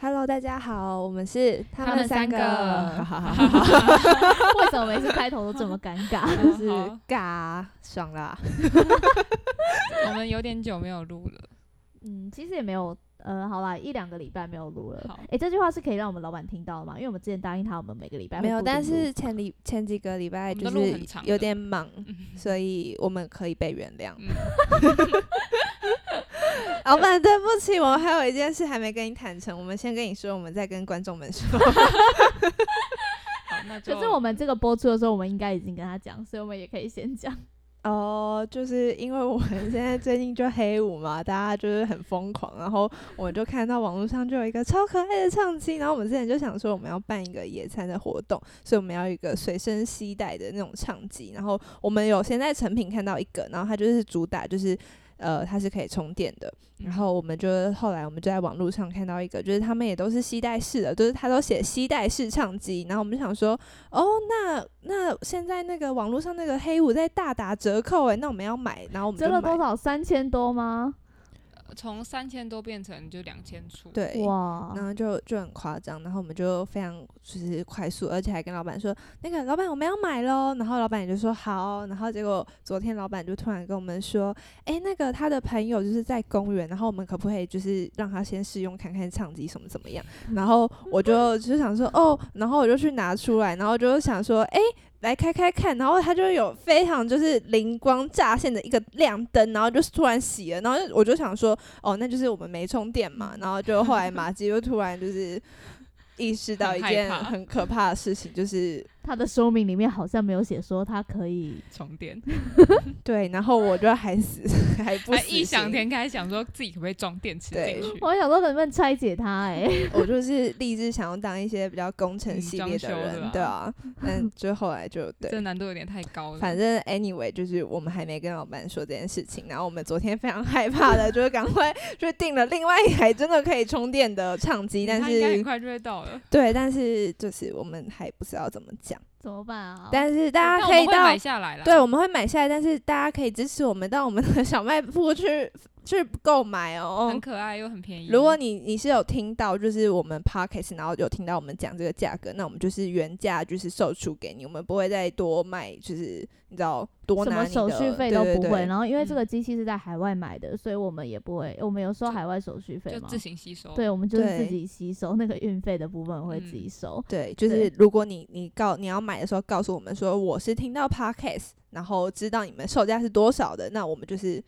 Hello，大家好，我们是他们三个 为什么每次开头都这么尴尬？就是尬爽啦。我们有点久没有录了，嗯，其实也没有，呃，好啦，一两个礼拜没有录了好。哎、这句话是可以让我们老板听到的吗？因为我们之前答应他，我们每个礼拜会没有，但是前礼前几个礼拜就是有点忙，所以我们可以被原谅。嗯，老板，对不起，我们还有一件事还没跟你坦诚，我们先跟你说，我们再跟观众们说。好，那就可是我们这个播出的时候，我们应该已经跟他讲，所以我们也可以先讲。哦，就是因为我们现在最近就黑五嘛，大家就是很疯狂，然后我们就看到网络上就有一个超可爱的唱机，然后我们之前就想说我们要办一个野餐的活动，所以我们要一个随身携带的那种唱机，然后我们有先在成品看到一个，然后它就是主打就是呃它是可以充电的，然后我们就后来我们就在网络上看到一个，就是他们也都是吸带式的，就是他都写吸带式唱机，然后我们就想说，哦，那那现在那个网络上那个黑五在大打折扣诶，那我们要买，然后我们折了多少？三千多吗？从三千多变成就两千出，，对，哇，然后就就很夸张，然后我们就非常就是快速，而且还跟老板说，那个老板我们要买喽，然后老板也就说好，然后结果昨天老板就突然跟我们说，诶，那个他的朋友就是在公园，然后我们可不可以就是让他先试用看看唱机什么怎么样？然后我就就想说哦，然后我就去拿出来，然后就想说，诶。来开开看，然后它就有非常就是灵光乍现的一个亮灯，然后就是突然熄了，然后我就想说，哦，那就是我们没充电嘛，然后就后来马吉就突然就是意识到一件很可怕的事情，就是他的说明里面好像没有写说他可以。充电，对，然后我就还死还不异想天开想说自己可不可以装电池对进去，我想说能不能拆解它、哎，我就是立志想要当一些比较工程嗯系列的人，对啊，但就后来就对这。难度有点太高了，反正 anyway，就是我们还没跟老板说这件事情，然后我们昨天非常害怕的，就是赶快就订了另外一台真的可以充电的唱机，但是应该很是快就会到了，对，但是就是我们还不知道怎么讲，怎么办啊？但是大家可以到买下来了，对，我们会买下来，但是大家可以支持我们到我们的小卖部去去购买哦很。可爱又很便宜。如果你你是有听到，就是我们 podcast，然后有听到我们讲这个价格，那我们就是原价就是售出给你，我们不会再多卖，就是你知道多什拿你的么手续费都不会，对对对然后因为这嗯个机器是在海外买的，所以我们也不会，我们有收海外手续费吗？就自行吸收，对，我们就是自对己吸收那个运费的部分会自己嗯收。对，就是如果你你告你要买的时候，告诉我们说我是听到 podcast，然后知道你们售价是多少的，那我们就是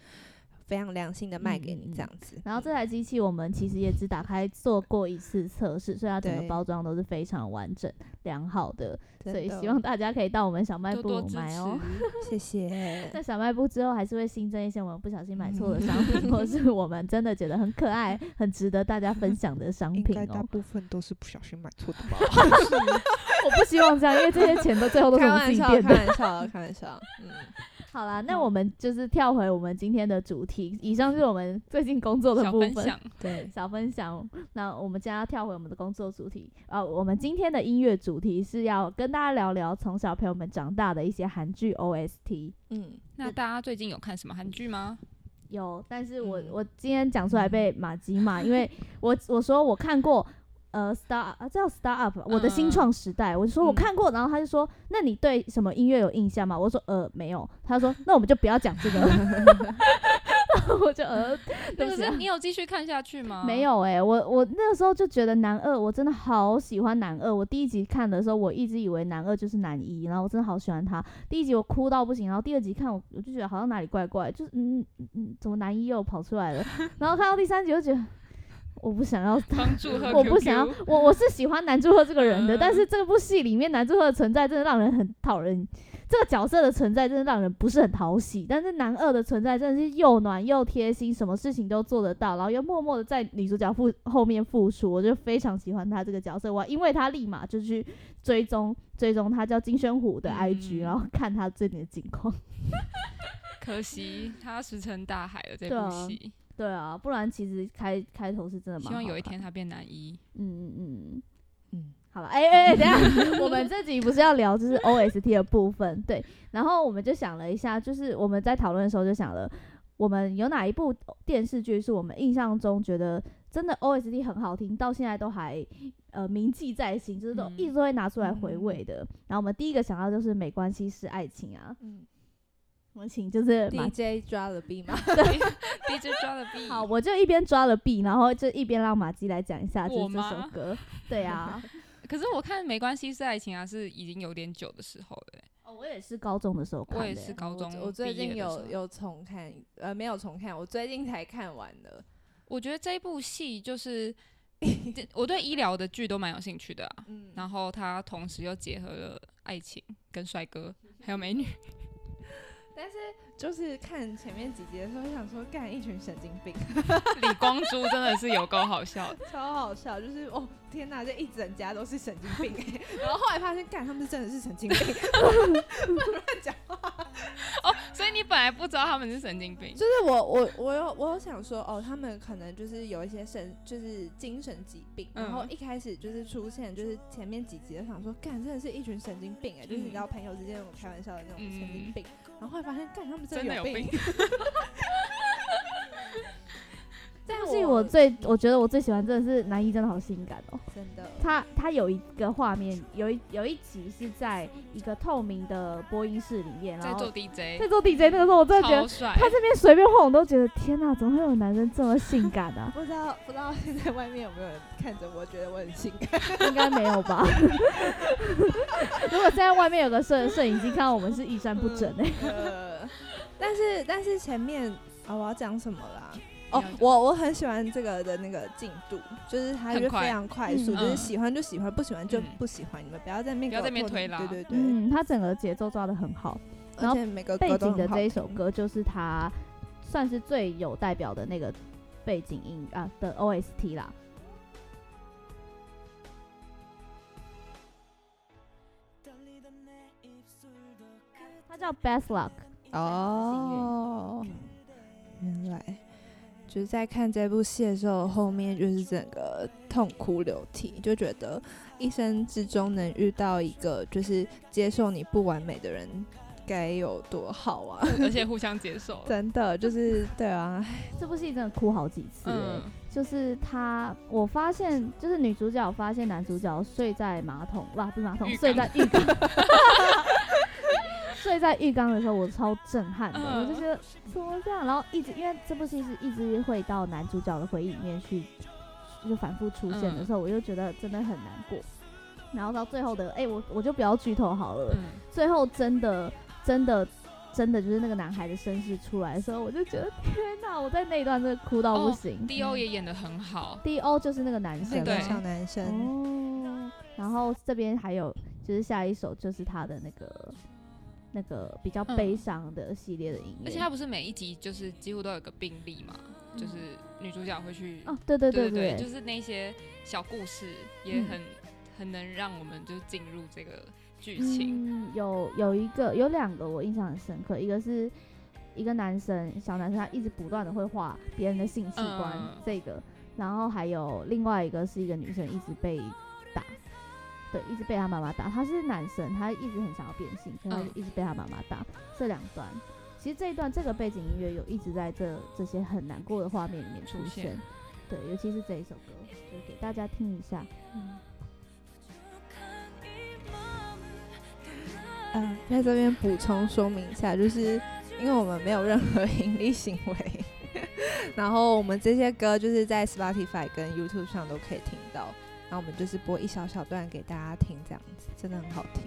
非常良心的卖给你这样子。然后这台机器我们其实也只打开做过一次测试，所以它整个包装都是非常完整、良好的，所以希望大家可以到我们小卖部多多买哦。谢谢。在小卖部之后，还是会新增一些我们不小心买错的商品，或是我们真的觉得很可爱、很值得大家分享的商品哦。部分都是不小心买错的吧？我不希望这样，因为这些钱都最后都是我们自开玩笑，开己垫的。玩笑，开玩笑。嗯，好啦，那我们就是跳回我们今天的主题。以上是我们最近工作的部分。小分享，对，小分享。那我们将要跳回我们的工作主题。呃，我们今天的音乐主题是要跟大家聊聊从小陪我们长大的一些韩剧 OST。嗯，那大家最近有看什么韩剧吗？有，但是我、嗯我今天讲出来被马吉骂，因为我我说我看过。呃，Star 啊，叫 Star Up，我的新嗯创时代，我就说我嗯看过，然后他就说，那你对什么音乐有印象吗？我说呃没有，他说那我们就不要讲这个，我就呃，对不是你有继续看下去吗？没，有哎、我我那个时候就觉得男二，我真的好喜欢男二。我第一集看的时候，我一直以为男二就是男一，然后我真的好喜欢他。第一集我哭到不行，然后第二集看我我就觉得好像哪里怪怪，就是嗯嗯嗯，怎么男一又跑出来了？然后看到第三集就觉得我不想要他。帮祝贺我不想要，我我是喜欢男祝贺这个人的，嗯但是这部戏里面男祝贺的存在真的让人很讨人，这个角色的存在真的让人不是很讨喜。但是男二的存在真的是又暖又贴心，什么事情都做得到，然后又默默的在女主角付后面付出，我就非常喜欢他这个角色。我因为他立马就去追踪追踪他叫金宣虎的 IG，、嗯然后看他最近的近况。可惜他石沉大海了这部戏，对啊，不然其实开开头是真的蛮希望有一天他变男一。嗯嗯嗯。嗯，好了，哎哎哎，等下，我们这集不是要聊就是 OST 的部分，对，然后我们就想了一下，就是我们在讨论的时候就想了，我们有哪一部电视剧是我们印象中觉得真的 OST 很好听，到现在都还呃铭记在心，就是都嗯一直都会拿出来回味的。然后我们第一个想到就是没关系是爱情啊，嗯我们请就是马，DJ 抓了 B 吗？DJ 抓了 B，好，我就一边抓了 B，然后就一边让马姬来讲一下就是这首歌。对啊，可是我看没关系是爱情啊，是已经有点久的时候了欸、哦，我也是高中的时候看的。我也是高中我我最近有有重看，呃，没有重看，我最近才看完的。我觉得这一部戏就是，我对医疗的剧都蛮有兴趣的啊。嗯，然后它同时又结合了爱情跟帅哥，还有美女。但是就是看前面几集的时候，想说干一群神经病，李光洙真的是有够好笑，超好笑。就是哦天哪，这一整家都是神经病欸。然后后来发现，干他们真的是神经病，乱讲话。哦，所以你本来不知道他们是神经病，就是我我我有我有想说哦，他们可能就是有一些神就是精神疾病，嗯然后一开始就是出现就是前面几集就想说干真的是一群神经病哎、就是你知道朋友之间那种开玩笑的那种神经病，然后后来发现干他们真的有病。但但是我最我觉得我最喜欢真的是男一真的好性感哦。真的他他有一个画面，有一有一集是在一个透明的播音室里面，然在做 DJ，在做 DJ 那个时候，我真的觉得超帅。他这边随便晃，我都觉得天哪，怎么会有男生这么性感啊？不知道不知道现在外面有没有人看着我，觉得我很性感。应该没有吧？如果现在外面有个摄摄影机看到我们是衣衫不整哎、呃，但是但是前面啊、我要讲什么啦？哦我我很喜欢这个的那个进度，就是它很快就非常快速，嗯就是嗯喜欢就喜欢，不喜欢就嗯不喜欢。你们不要在面不要在面推拉对对对，嗯，他整个节奏抓的很好，然后而且每个背景的这一首，歌就是他算是最有代表的那个背景音啊的 OST 啦。它叫 Best Luck。哦，原来就是在看这部戏的时候，后面就是整个痛哭流涕，就觉得一生之中能遇到一个就是接受你不完美的人，该有多好啊！而且 互相接受。真的就是对啊，这部戏真的哭好几次、欸，嗯，就是他，我发现就是女主角发现男主角睡在马桶，哇，不是马桶，睡在浴缸，睡在浴缸的时候，我超震撼的，嗯。我就觉得怎么这样，然后一直因为这部戏是一直会到男主角的回忆里面去，就反复出现的嗯。时候，我就觉得真的很难过。然后到最后的，哎、我我就不要剧透好了，嗯，最后真的真的真的就是那个男孩的身世出来的时候，我就觉得天哪！我在那一段真的哭到不哦行。D.O 也演的很好，D.O 就是那个男生。小男生，哦，然后这边还有就是下一首就是他的那个那个比较嗯。悲伤的系列的音乐，而且它不是每一集就是几乎都有个病例嘛，就是女主角会去，哦，对对对对对，就是那些小故事也嗯。很很能让我们就进入这个剧情。嗯，有有一个有两个我印象很深刻，一个是一个男生小男生，他一直不断的会画别人的性器官、嗯。这个，然后还有另外一个是一个女生一直被打，对，一直被他妈妈打。他是男生，他一直很想要变性，可是他就嗯一直被他妈妈打。这两段，其实这一段这个背景音乐有一直在这这些很难过的画面里面出出现现，对，尤其是这一首歌，就给大家听一下。嗯，呃，在这边补充说明一下，就是因为我们没有任何 盈利行为，然后我们这些歌就是在 Spotify 跟 YouTube 上都可以听到，然后我们就是播一小小段给大家听，这样子真的很好听。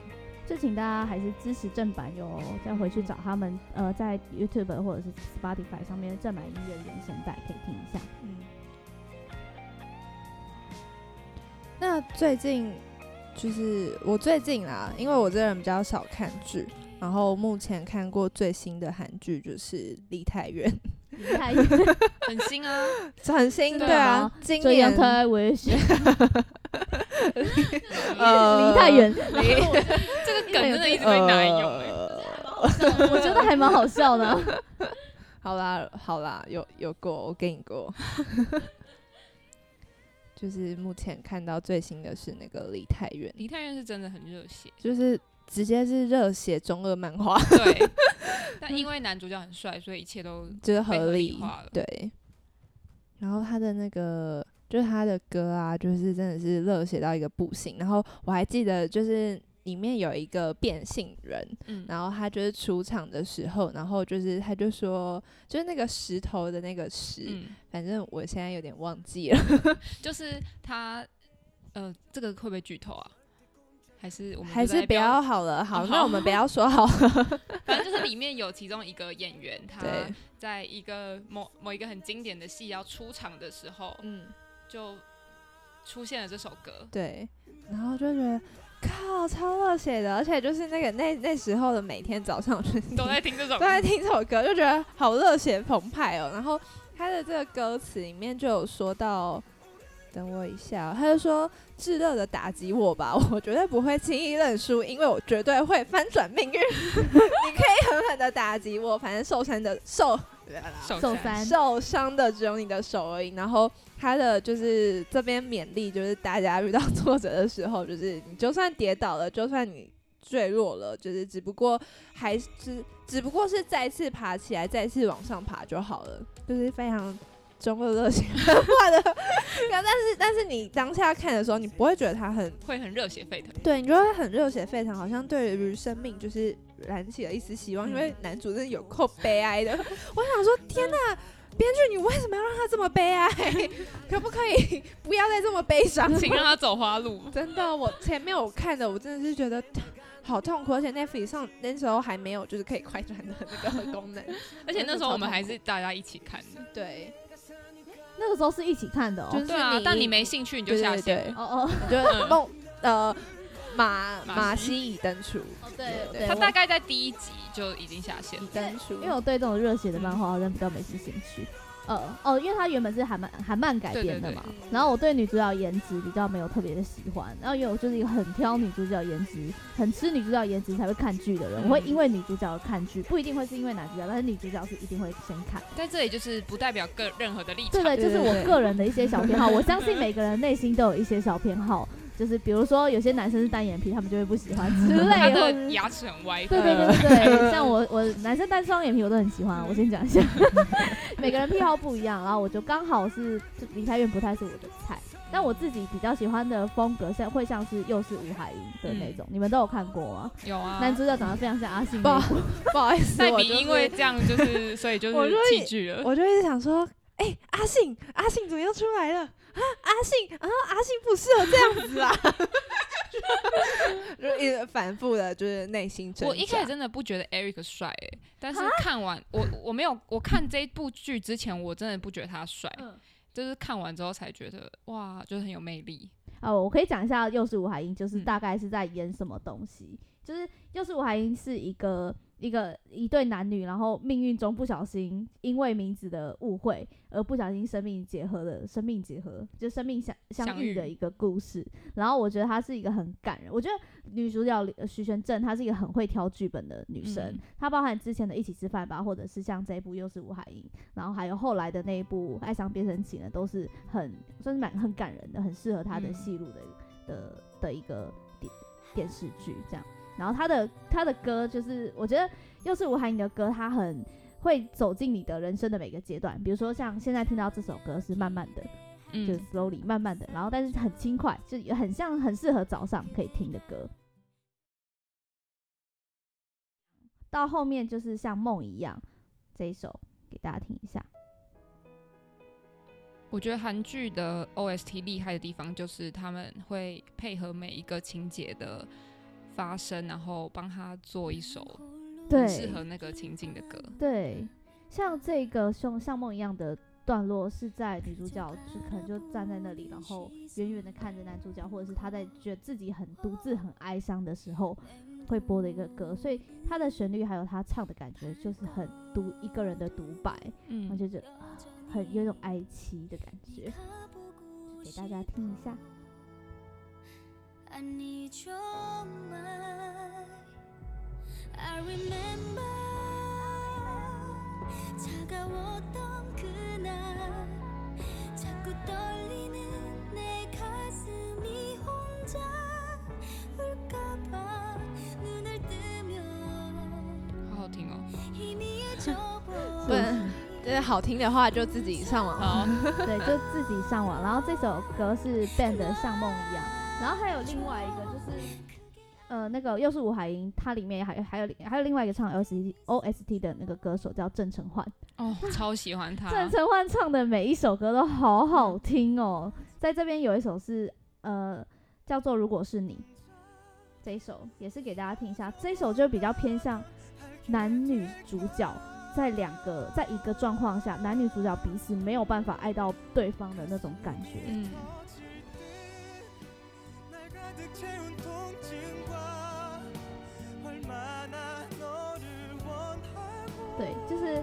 就请大家还是支持正版哟，再回去找他们呃在 YouTube 或者是 Spotify 上面的正版音乐原声带可以听一下。嗯，那最近就是我最近啦，因为我这人比较少看剧，然后目前看过最新的韩剧就是《梨泰院》，离太远，很新啊，很新，对啊吗，今年。太危险，呃离太远，离这个梗真的一直被拿来用、我觉得还蛮好笑的。啊。好啦好啦，有有过，我给你过。就是目前看到最新的是那个《梨泰院》，梨泰院是真的很热血，就是直接是热血中二漫画，对，但因为男主角很帅，所以一切都就是合理理化了对。然后他的那个就是他的歌啊，就是真的是热血到一个不行。然后我还记得，就是里面有一个变性人，嗯，然后他就是出场的时候，然后就是他就说，就是那个石头的那个石，嗯，反正我现在有点忘记了，就是他，呃，这个会不会剧透啊？还是我们还是不要好了。好，哦那我们不要说好了。反正就是里面有其中一个演员，他，在一个某某一个很经典的戏要出场的时候，嗯，就出现了这首歌。对，然后就觉得。靠，超热血的，而且就是那个那那时候的每天早上，就是都在听这首都，在听这首歌，就觉得好热血澎湃哦。然后他的这个歌词里面就有说到，等我一下哦，他就说：“炙热的打击我吧，我绝对不会轻易认输，因为我绝对会翻转命运。你可以狠狠的打击我，反正受伤的受受伤受伤的只有你的手而已。然后他的就是这边勉励，就是大家遇到挫折的时候，就是你就算跌倒了，就算你坠落了，就是只不过还是只不过是再次爬起来，再次往上爬就好了，就是非常。中二热血画 的，但是但是你当下看的时候，你不会觉得他很会很热血沸腾。对，你就会很热血沸腾，好像对于生命就是燃起了一丝希望，因为男主真的有够悲哀的。我想说，天哪，编剧你为什么要让他这么悲哀？可不可以不要再这么悲伤？请让他走花路。真的，我前面我看的，我真的是觉得 好痛苦，而且 Netflix 上那时候还没有就是可以快转的那个功能，而且那时候我们还是大家一起看的。对，那个时候是一起看的哦。就是对啊，你但你没兴趣你就对对对下线。哦哦你就 嗯梦呃马马马西西已登出，哦，对对对，他大概在第一集就已经下线已了。登出，因为我对这种热血的漫画好像比较没什么兴趣。呃哦，因为它原本是韩漫韩漫改编的嘛，对。对对然后我对女主角颜值比较没有特别的喜欢，然后因为我就是一个很挑女主角颜值、很吃女主角颜值才会看剧的人，嗯我会因为女主角而看剧，不一定会是因为男主角，但是女主角是一定会先看。在这里就是不代表个任何的立场。对对，就是我个人的一些小偏好，我相信每个人内心都有一些小偏好，就是比如说有些男生是单眼皮，他们就会不喜欢 之类他的，或者是的牙齿很歪。对对对对对，像我我男生单双眼皮我都很喜欢，我先讲一下，每个人癖好不一样，然后我就刚好是就梨泰院不太是我的菜，但我自己比较喜欢的风格像会像是又是吴海英的那种，你们都有看过吗？有啊。男主角长得非常像阿信不好那一部，不好意思，我就是因为这样就是，所以就 我是就弃剧了。我就一直想说，哎、阿信，阿信怎么又出来了？啊，阿信，啊，阿信不适合这样子啊，就一直反复的，就是内心挣扎。我一开始真的不觉得 Eric 帅诶、但是看完我我没有我看这部剧之前，我真的不觉得他帅，嗯就是看完之后才觉得哇，就是很有魅力。哦，我可以讲一下，又是吴海英，就是嗯大概是在演什么东西。就是又是吴海英是一个一个一对男女，然后命运中不小心因为名字的误会而不小心生命结合的生命结合，就生命相相相遇遇的一个故事。然后我觉得她是一个很感人，我觉得女主角徐玄正她是一个很会挑剧本的女生，嗯她包含之前的一起吃饭吧，或者是像这一部又是吴海英，然后还有后来的那一部《爱上变成情人》，都是很算是蛮很感人的，很适合她的嗯戏路的、的的一个电电视剧这样。然后他的他的歌就是，我觉得又是吴海英的歌，他很会走进你的人生的每个阶段。比如说像现在听到这首歌是慢慢的，就是，slowly 慢慢的，然后但是很轻快，就很像很适合早上可以听的歌。到后面就是像梦一样这一首给大家听一下。我觉得韩剧的 OST 厉害的地方就是他们会配合每一个情节的发声，然后帮他做一首对很适合那个情景的歌。对，像这个像像梦一样的段落是在女主角就可能就站在那里，然后远远的看着男主角，或者是她在觉得自己很独自很哀伤的时候会播的一个歌，所以它的旋律还有他唱的感觉就是很独一个人的独白，我嗯，就觉得啊很有一种哀凄的感觉，给大家听一下。I need your mind. I remember 차가웠던 그날 자꾸 떨리는 내 가슴이 혼자 울까봐 눈을 뜨면 好好听哦。희미해져 不能 보이 这 就是好听的话就自己上网。好，对，就自己上网。然后这首歌是 Band 的《像梦一样》， 然后还有另外一个就是呃那个又是吴海英她里面还还有还有另外一个唱 ost ost 的那个歌手叫郑成焕。哦超喜欢他。郑成焕唱的每一首歌都好好听哦。在这边有一首是呃叫做如果是你这一首也是给大家听一下。这一首就比较偏向男女主角在两个在一个状况下男女主角彼此没有办法爱到对方的那种感觉。嗯。채운 통증과 얼마나 너를 원하고 对，就是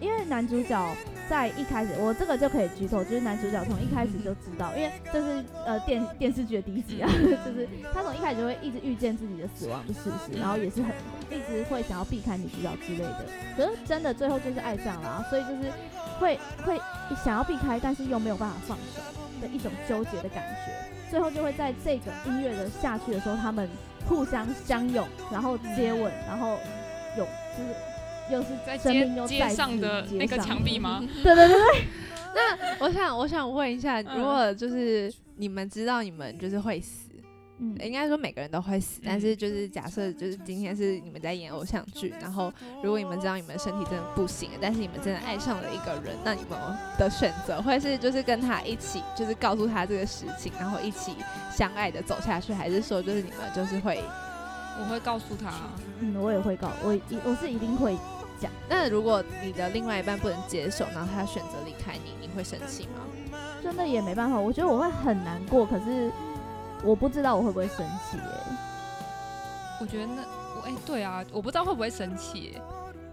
因为男主角在一开始，我这个就可以剧透，就是男主角从一开始就知道，因为这是呃电电视剧的第一集啊，就是他从一开始就会一直预见自己的死亡的事实，然后也是很一直会想要避开女主角之类的，可是真的最后就是爱上了、啊，所以就是会会想要避开，但是又没有办法放手 的一种纠结的感觉，最后就会在这个音乐的下去的时候，他们互相相拥，然后接吻，然后有就是。又是在生命又街街再次上的那个接上墙壁吗？对对对对，我想，我想问一下，嗯如果就是你们知道你们就是会死，嗯，应该说每个人都会死，但嗯是就是假设就是今天是你们在演偶像剧，然后如果你们知道你们身体真的不行了，但是你们真的爱上了一个人，那你们的选择会是就是跟他一起，就是告诉他这个事情，然后一起相爱的走下去，还是说就是你们就是会？我会告诉他，嗯，我也会告我一我是一定会讲那如果你的另外一半不能接受，然后他选择离开你，你会生气吗？真的也没办法，我觉得我会很难过，可是我不知道我会不会生气耶。我觉得那我哎、对啊，我不知道会不会生气耶，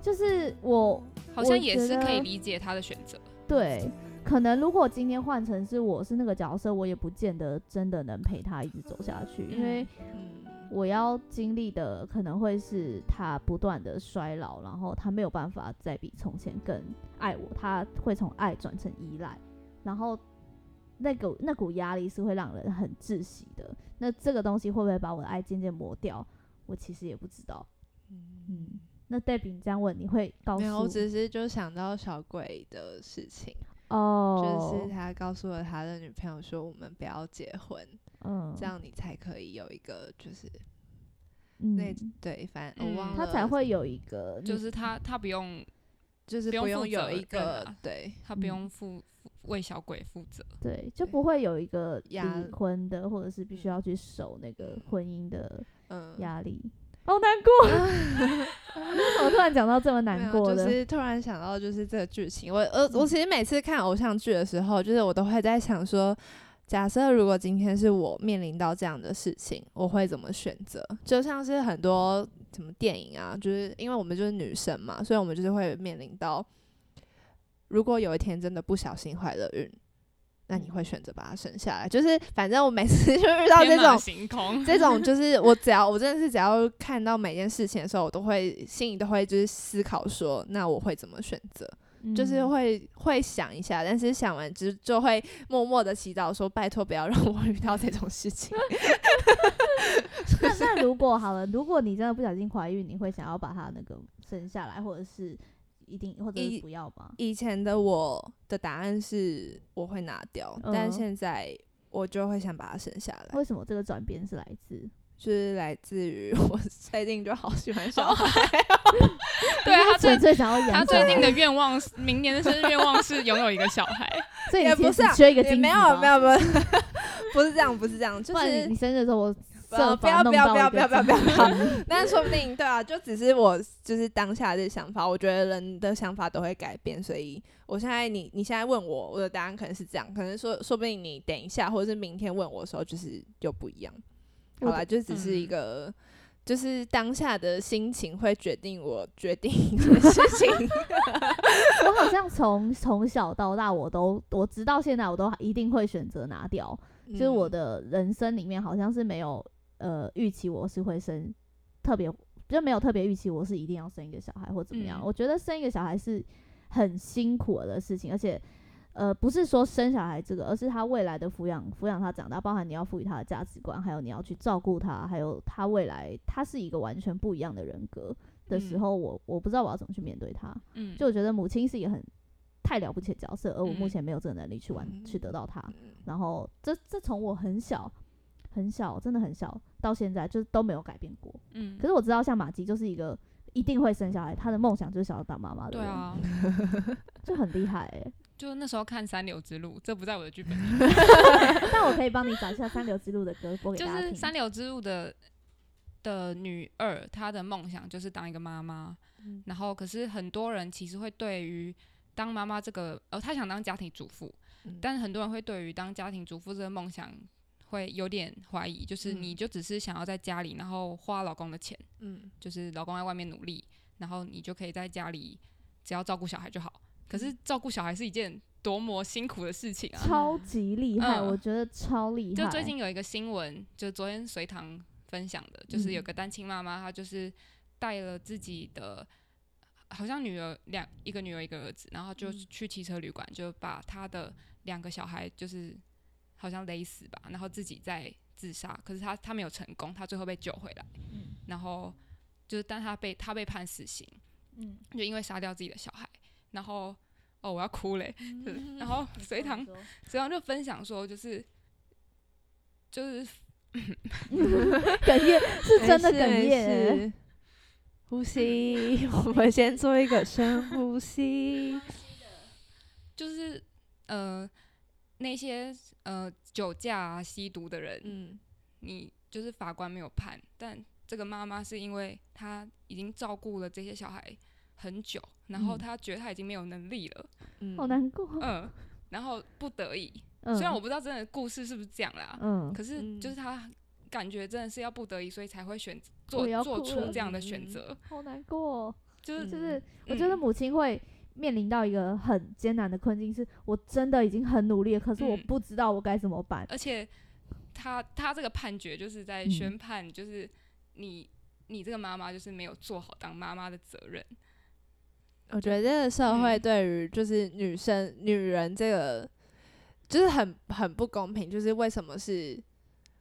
就是我好像也是可以理解他的选择。对，可能如果今天换成是我是那个角色，我也不见得真的能陪他一直走下去，因为嗯，我要经历的可能会是他不断的衰老，然后他没有办法再比从前更爱我，他会从爱转成依赖，然后那股那股压力是会让人很窒息的。那这个东西会不会把我的爱渐渐磨掉？我其实也不知道。嗯，那黛比你这样问，你会告没有，我只是就想到小鬼的事情，哦，就是他告诉了他的女朋友说，我们不要结婚，嗯，这样你才可以有一个就是嗯，那对，反正我嗯忘了，他才会有一个就是他他不用就是不用负不用有一个啊对他不用负负为小鬼负责。对，就不会有一个压离婚的，或者是必须嗯要去守那个嗯婚姻的嗯压力。好难过，为什么突然讲到这么难过的？就是突然想到就是这个剧情，我呃我嗯其实每次看偶像剧的时候，就是我都会在想说。假设如果今天是我面临到这样的事情，我会怎么选择？就像是很多什么电影啊，就是因为我们就是女生嘛，所以我们就是会面临到，如果有一天真的不小心怀了孕，那你会选择把它生下来？就是反正我每次 就遇到这种行空，这种就 是我只要我真的是只要看到每件事情的时候，我都会心里都会就是思考说，那我会怎么选择？就是嗯会会想一下，但是想完之就会默默的祈祷说，拜托不要让我遇到这种事情。那那如果好了，如果你真的不小心怀孕，你会想要把它那个生下来，或者是一定，或者不要吧？以前的我的答案是我会拿掉，但嗯现在我就会想把它生下来，为什么这个转变是来自？就是来自于 我最近就好喜欢小孩。对啊，他最最想要养他最近的愿望是，明年的生日愿望是拥有一个小孩。所以也不是缺一个没有没有没有，不是这样，不是这样，就是你你生日的时候，我呃设不要不要法弄到一个不要不要不要精不要子给你但是说不定对啊，就只是我就是当下的想法，我觉得人的想法都会改变，所以我现在你你现在问我，我的答案可能是这样，可能说说不定你等一下或者是明天问我的时候，就是就不一样。好吧，就只是一嗯个。就是当下的心情会决定我决定一件事情，我好像从从小到大，我都我直到现在，我都一定会选择拿掉。就是我嗯的人生里面，好像是没有呃预期我是会生特别，就没有特别预期我是一定要生一个小孩或怎么样。嗯我觉得生一个小孩是很辛苦的事情，而且呃不是说生小孩这个，而是他未来的抚养抚养他长大，包含你要赋予他的价值观，还有你要去照顾他，还有他未来他是一个完全不一样的人格的时嗯候，我我不知道我要怎么去面对他。嗯，就我觉得母亲是一个很太了不起的角色，而我目嗯前没有这个能力去完、去得到它。嗯然后这这从我很小很小，真的很小到现在，就是都没有改变过。嗯可，是我知道，像马吉就是一个一定会生小孩，他的梦想就是想要当妈妈的人，对啊，就很厉害哎、就那时候看《三流之路》，这不在我的剧本里 但我可以帮你找一下《三流之路》的歌播给就是《大家听。三流之路》的的女二，她的梦想就是当一个妈妈。嗯然后，可是很多人其实会对于当妈妈这个，呃，她想当家庭主妇，嗯但是很多人会对于当家庭主妇这个梦想会有点怀疑，就是嗯你就只是想要在家里，然后花老公的钱，嗯就是老公在外面努力，然后你就可以在家里只要照顾小孩就好。可嗯是照顾小孩是一件多么辛苦的事情啊！超级厉害，嗯我觉得超厉害。就最近有一个新闻，就昨天随堂分享的，就是有嗯个单亲妈妈，她就是带了自己的，好像女儿两一个女儿一个儿子，然后就嗯去汽车旅馆，就把她的两个小孩就是好像勒死吧，然后自己在自杀，可是他他没有成功，他最后被救回来，嗯然后就是但他被他被判死刑，嗯，就因为杀掉自己的小孩，然后哦我要哭嘞，就是嗯然后隋唐隋唐就分享说就是。就是 哽咽是真的 哽没咽呼吸，我们先做一个深呼吸。就是呃那些呃酒驾啊、吸毒的人，嗯你就是法官没有判，但这个妈妈是因为她已经照顾了这些小孩很久，然后嗯她觉得她已经没有能力了，嗯好难过。嗯，然后不得已，嗯，虽然我不知道真的故事是不是这样啦，嗯可是嗯就是她感觉真的是要不得已，所以才会选做做出这样的嗯选择，好难过哦。就是就是嗯我觉得嗯母亲会面临到一个很艰难的困境，是我真的已经很努力了，可是我嗯不知道我该怎么办。而且他他这个判决就是在嗯宣判，就是你你这个妈妈就是没有做好当妈妈的责任。我觉得这个社会嗯对于就是女生、女人这个，就是很很不公平。就是为什么是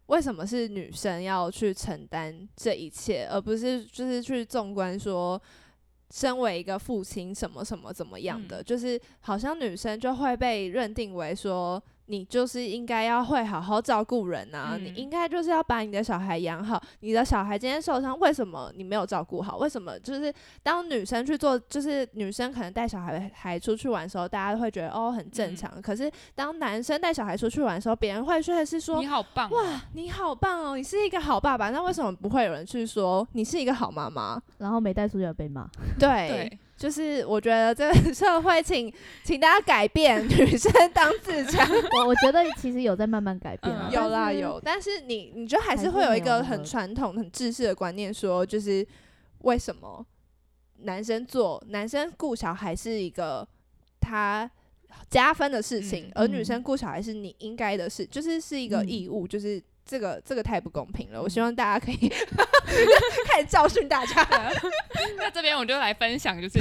为什么是女生要去承担这一切，而不是就是去纵观说，身为一个父亲什么什么怎么样的，嗯就是好像女生就会被认定为说。你就是应该要会好好照顾人啊，你嗯应该就是要把你的小孩养好。你的小孩今天受伤，为什么你没有照顾好？为什么就是当女生去做，就是女生可能带小孩孩出去玩的时候，大家会觉得哦很正嗯常。可是当男生带小孩出去玩的时候，别人会说的是说你好棒、哦，哇你好棒哦，你是一个好爸爸。那为什么不会有人去说你是一个好妈妈？然后没带出去要被骂。对，对，就是我觉得这个社会请请大家改变，女生当自强。我我觉得其实有在慢慢改变啊，嗯有啦有，但是你你就还还是是会有一个很传统、很制式的观念，说就是为什么男生做男生顾小孩是一个他加分的事情，嗯而女嗯生顾小孩是你应该的事，就是是一个嗯义务，就是这个这个太不公平了。我希嗯望大家可以 开始教训大家。那这边我就来分享，就是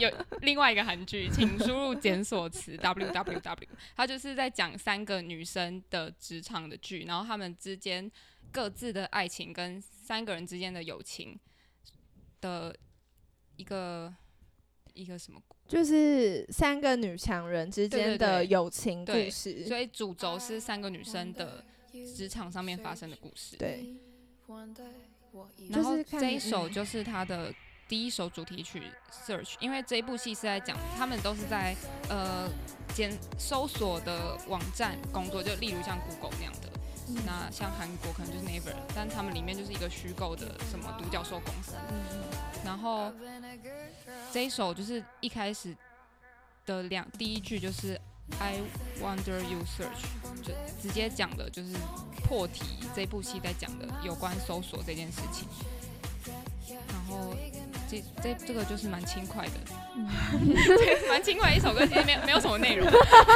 有另外一个韩剧，请输入检索词 w w w，它就是在讲三个女生的职场的剧，然后她们之间各自的爱情跟三个人之间的友情的一个一个什么，就是三个女强人之间的友情故对事。所以主轴是三个女生的职场上面发生的故事。对，然后这一首就是他的第一首主题曲《Search》，因为这一部戏是在讲他们都是在呃检搜索的网站工作，就例如像 Google 那样的。那像韩国可能就是 Naver，但他们里面就是一个虚构的什么独角兽公司。然后这一首就是一开始的两第一句就是 I wonder you search，就直接讲的就是破题这部戏在讲的有关搜索这件事情。然后这这这个就是蛮轻快的，对，蛮轻快一首歌，其实没有没有什么内容。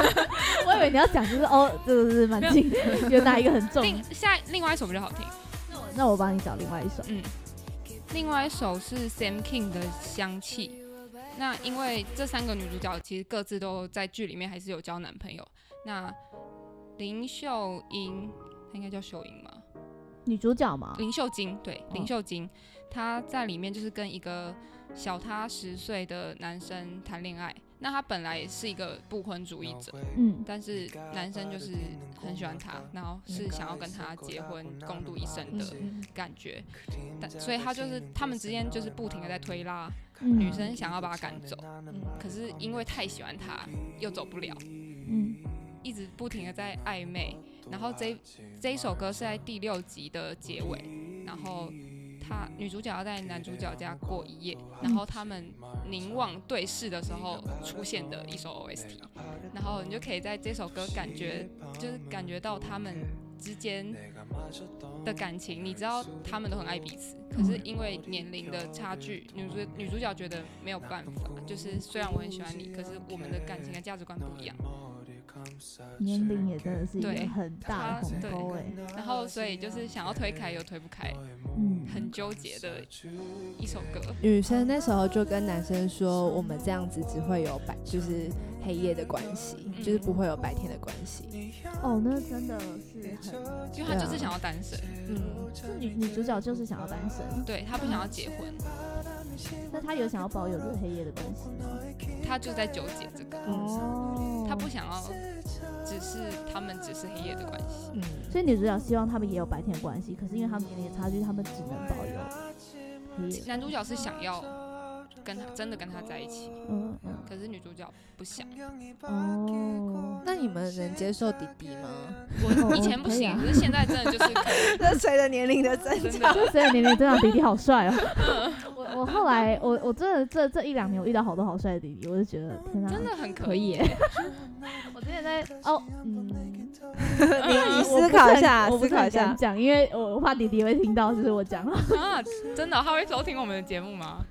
我以为你要讲就是哦，这个是蛮轻，有哪一个很重？另下另外一首比较好听，那我那我帮你找另外一首。嗯，另外一首是 Sam King 的《香气》。那因为这三个女主角其实各自都在剧里面还是有交男朋友。那林秀英，她应该叫秀英吗？女主角嘛，林秀晶，对，哦。林秀晶，她在里面就是跟一个小她十岁的男生谈恋爱，那她本来是一个不婚主义者，嗯但是男生就是很喜欢她，然后是想要跟她结婚共度一生的嗯感觉，但所以她就是他们之间就是不停的在推拉，嗯。女生想要把他赶走，可是因为太喜欢他又走不了，嗯。一直不停的在暧昧，然后这这一首歌是在第六集的结尾，然后他女主角要在男主角家过一夜，然后他们凝望对视的时候出现的一首 OST，然后你就可以在这首歌感觉就是感觉到他们之间的感情，你知道他们都很爱彼此，可是因为年龄的差距，女主女主角觉得没有办法，就是虽然我很喜欢你，可是我们的感情的价值观不一样。年龄也真的是一个对很大的鸿对沟哎，然后所以就是想要推开又推不开，嗯，很纠结的一首歌。女生那时候就跟男生说，我们这样子只会有白，就是黑夜的关系，嗯。就是不会有白天的关系。哦，那真的是很，因为他就是想要单身，嗯，这女女主角就是想要单身，对她不想要结婚，那她有想要保有这个黑夜的关系吗？她就在纠结这个，哦，她不想要，只是他们只是黑夜的关系。嗯，所以女主角希望他们也有白天的关系，可是因为他们年龄的差距，他们只能保有黑夜。男主角是想要跟他真的跟他在一起，嗯嗯可是女主角不想。哦，那你们能接受弟弟吗？我以前不行，可啊可是现在真的就是可以，这随着年龄的增长，随着年龄增长弟弟好帅哦。我我后来我我真的这这一两年我遇到好多好帅的弟弟，我就觉得天哪，真的很可可以。我之前在哦嗯，你你思考一下，我不是思考一下。讲，因为我我怕弟弟会听到，就是我讲，啊！真的，他会收听我们的节目吗？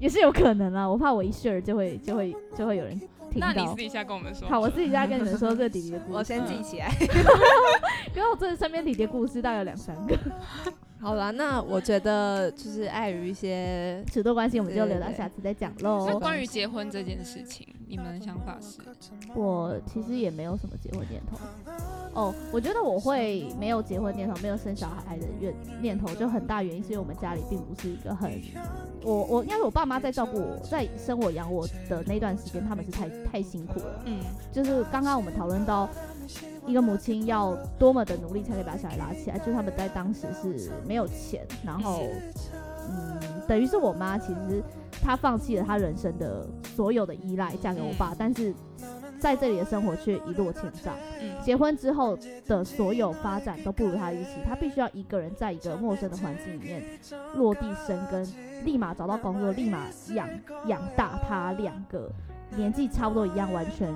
也是有可能啊。我怕我一 share 就会就会就会有人听到那你私。底下跟我们说。好，我自己在跟你们说这个弟弟的故事。我先记起来。因为我这身边弟弟的故事大概有两三个，好了，那我觉得就是碍于一些，尺度关系我们就留到下次再讲那喽。关于结婚这件事情，你们的想法是？我其实也没有什么结婚念头。哦，我觉得我会没有结婚念头，没有生小孩的愿念头，就很大原因是因为我们家里并不是一个很，我我应该是我爸妈在照顾我，在生我养我的那段时间，他们是太太辛苦了。嗯就是刚刚我们讨论到一个母亲要多么的努力才可以把小孩拉起来，就他们在当时是没有钱，然后嗯，等于是我妈其实她放弃了她人生的所有的依赖，嫁给我爸，嗯。但是在这里的生活却一落千丈。嗯。结婚之后的所有发展都不如他预期，他必须要一个人在一个陌生的环境里面落地生根，立马找到工作，立马养养大他两个年纪差不多一样，完全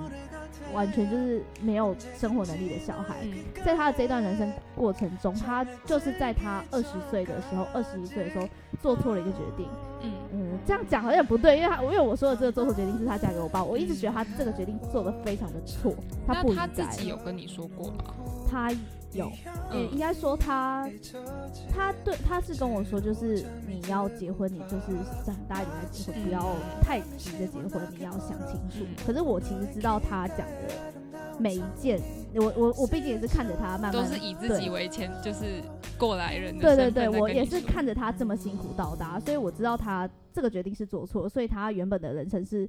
完全就是没有生活能力的小孩。嗯在他的这段人生过程中，他就是在他二十岁的时候，二十一岁的时候做错了一个决定。嗯嗯，这样讲好像不对，因为他因为我说的这个做错决定是他嫁给我爸，我一直觉得他这个决定做的非常的错，他不应那他自该。己有跟你说过吗？他有，也，应嗯该说他，他对他是跟我说，就是你要结婚，你就是长大一点再结婚，不要太急着结婚，你要想清楚。嗯。可是我其实知道他讲的每一件，我我我毕竟也是看着他慢慢都是以自己为前，就是过来人的对对对，我也是看着他这么辛苦到达，所以我知道他这个决定是做错，所以他原本的人生是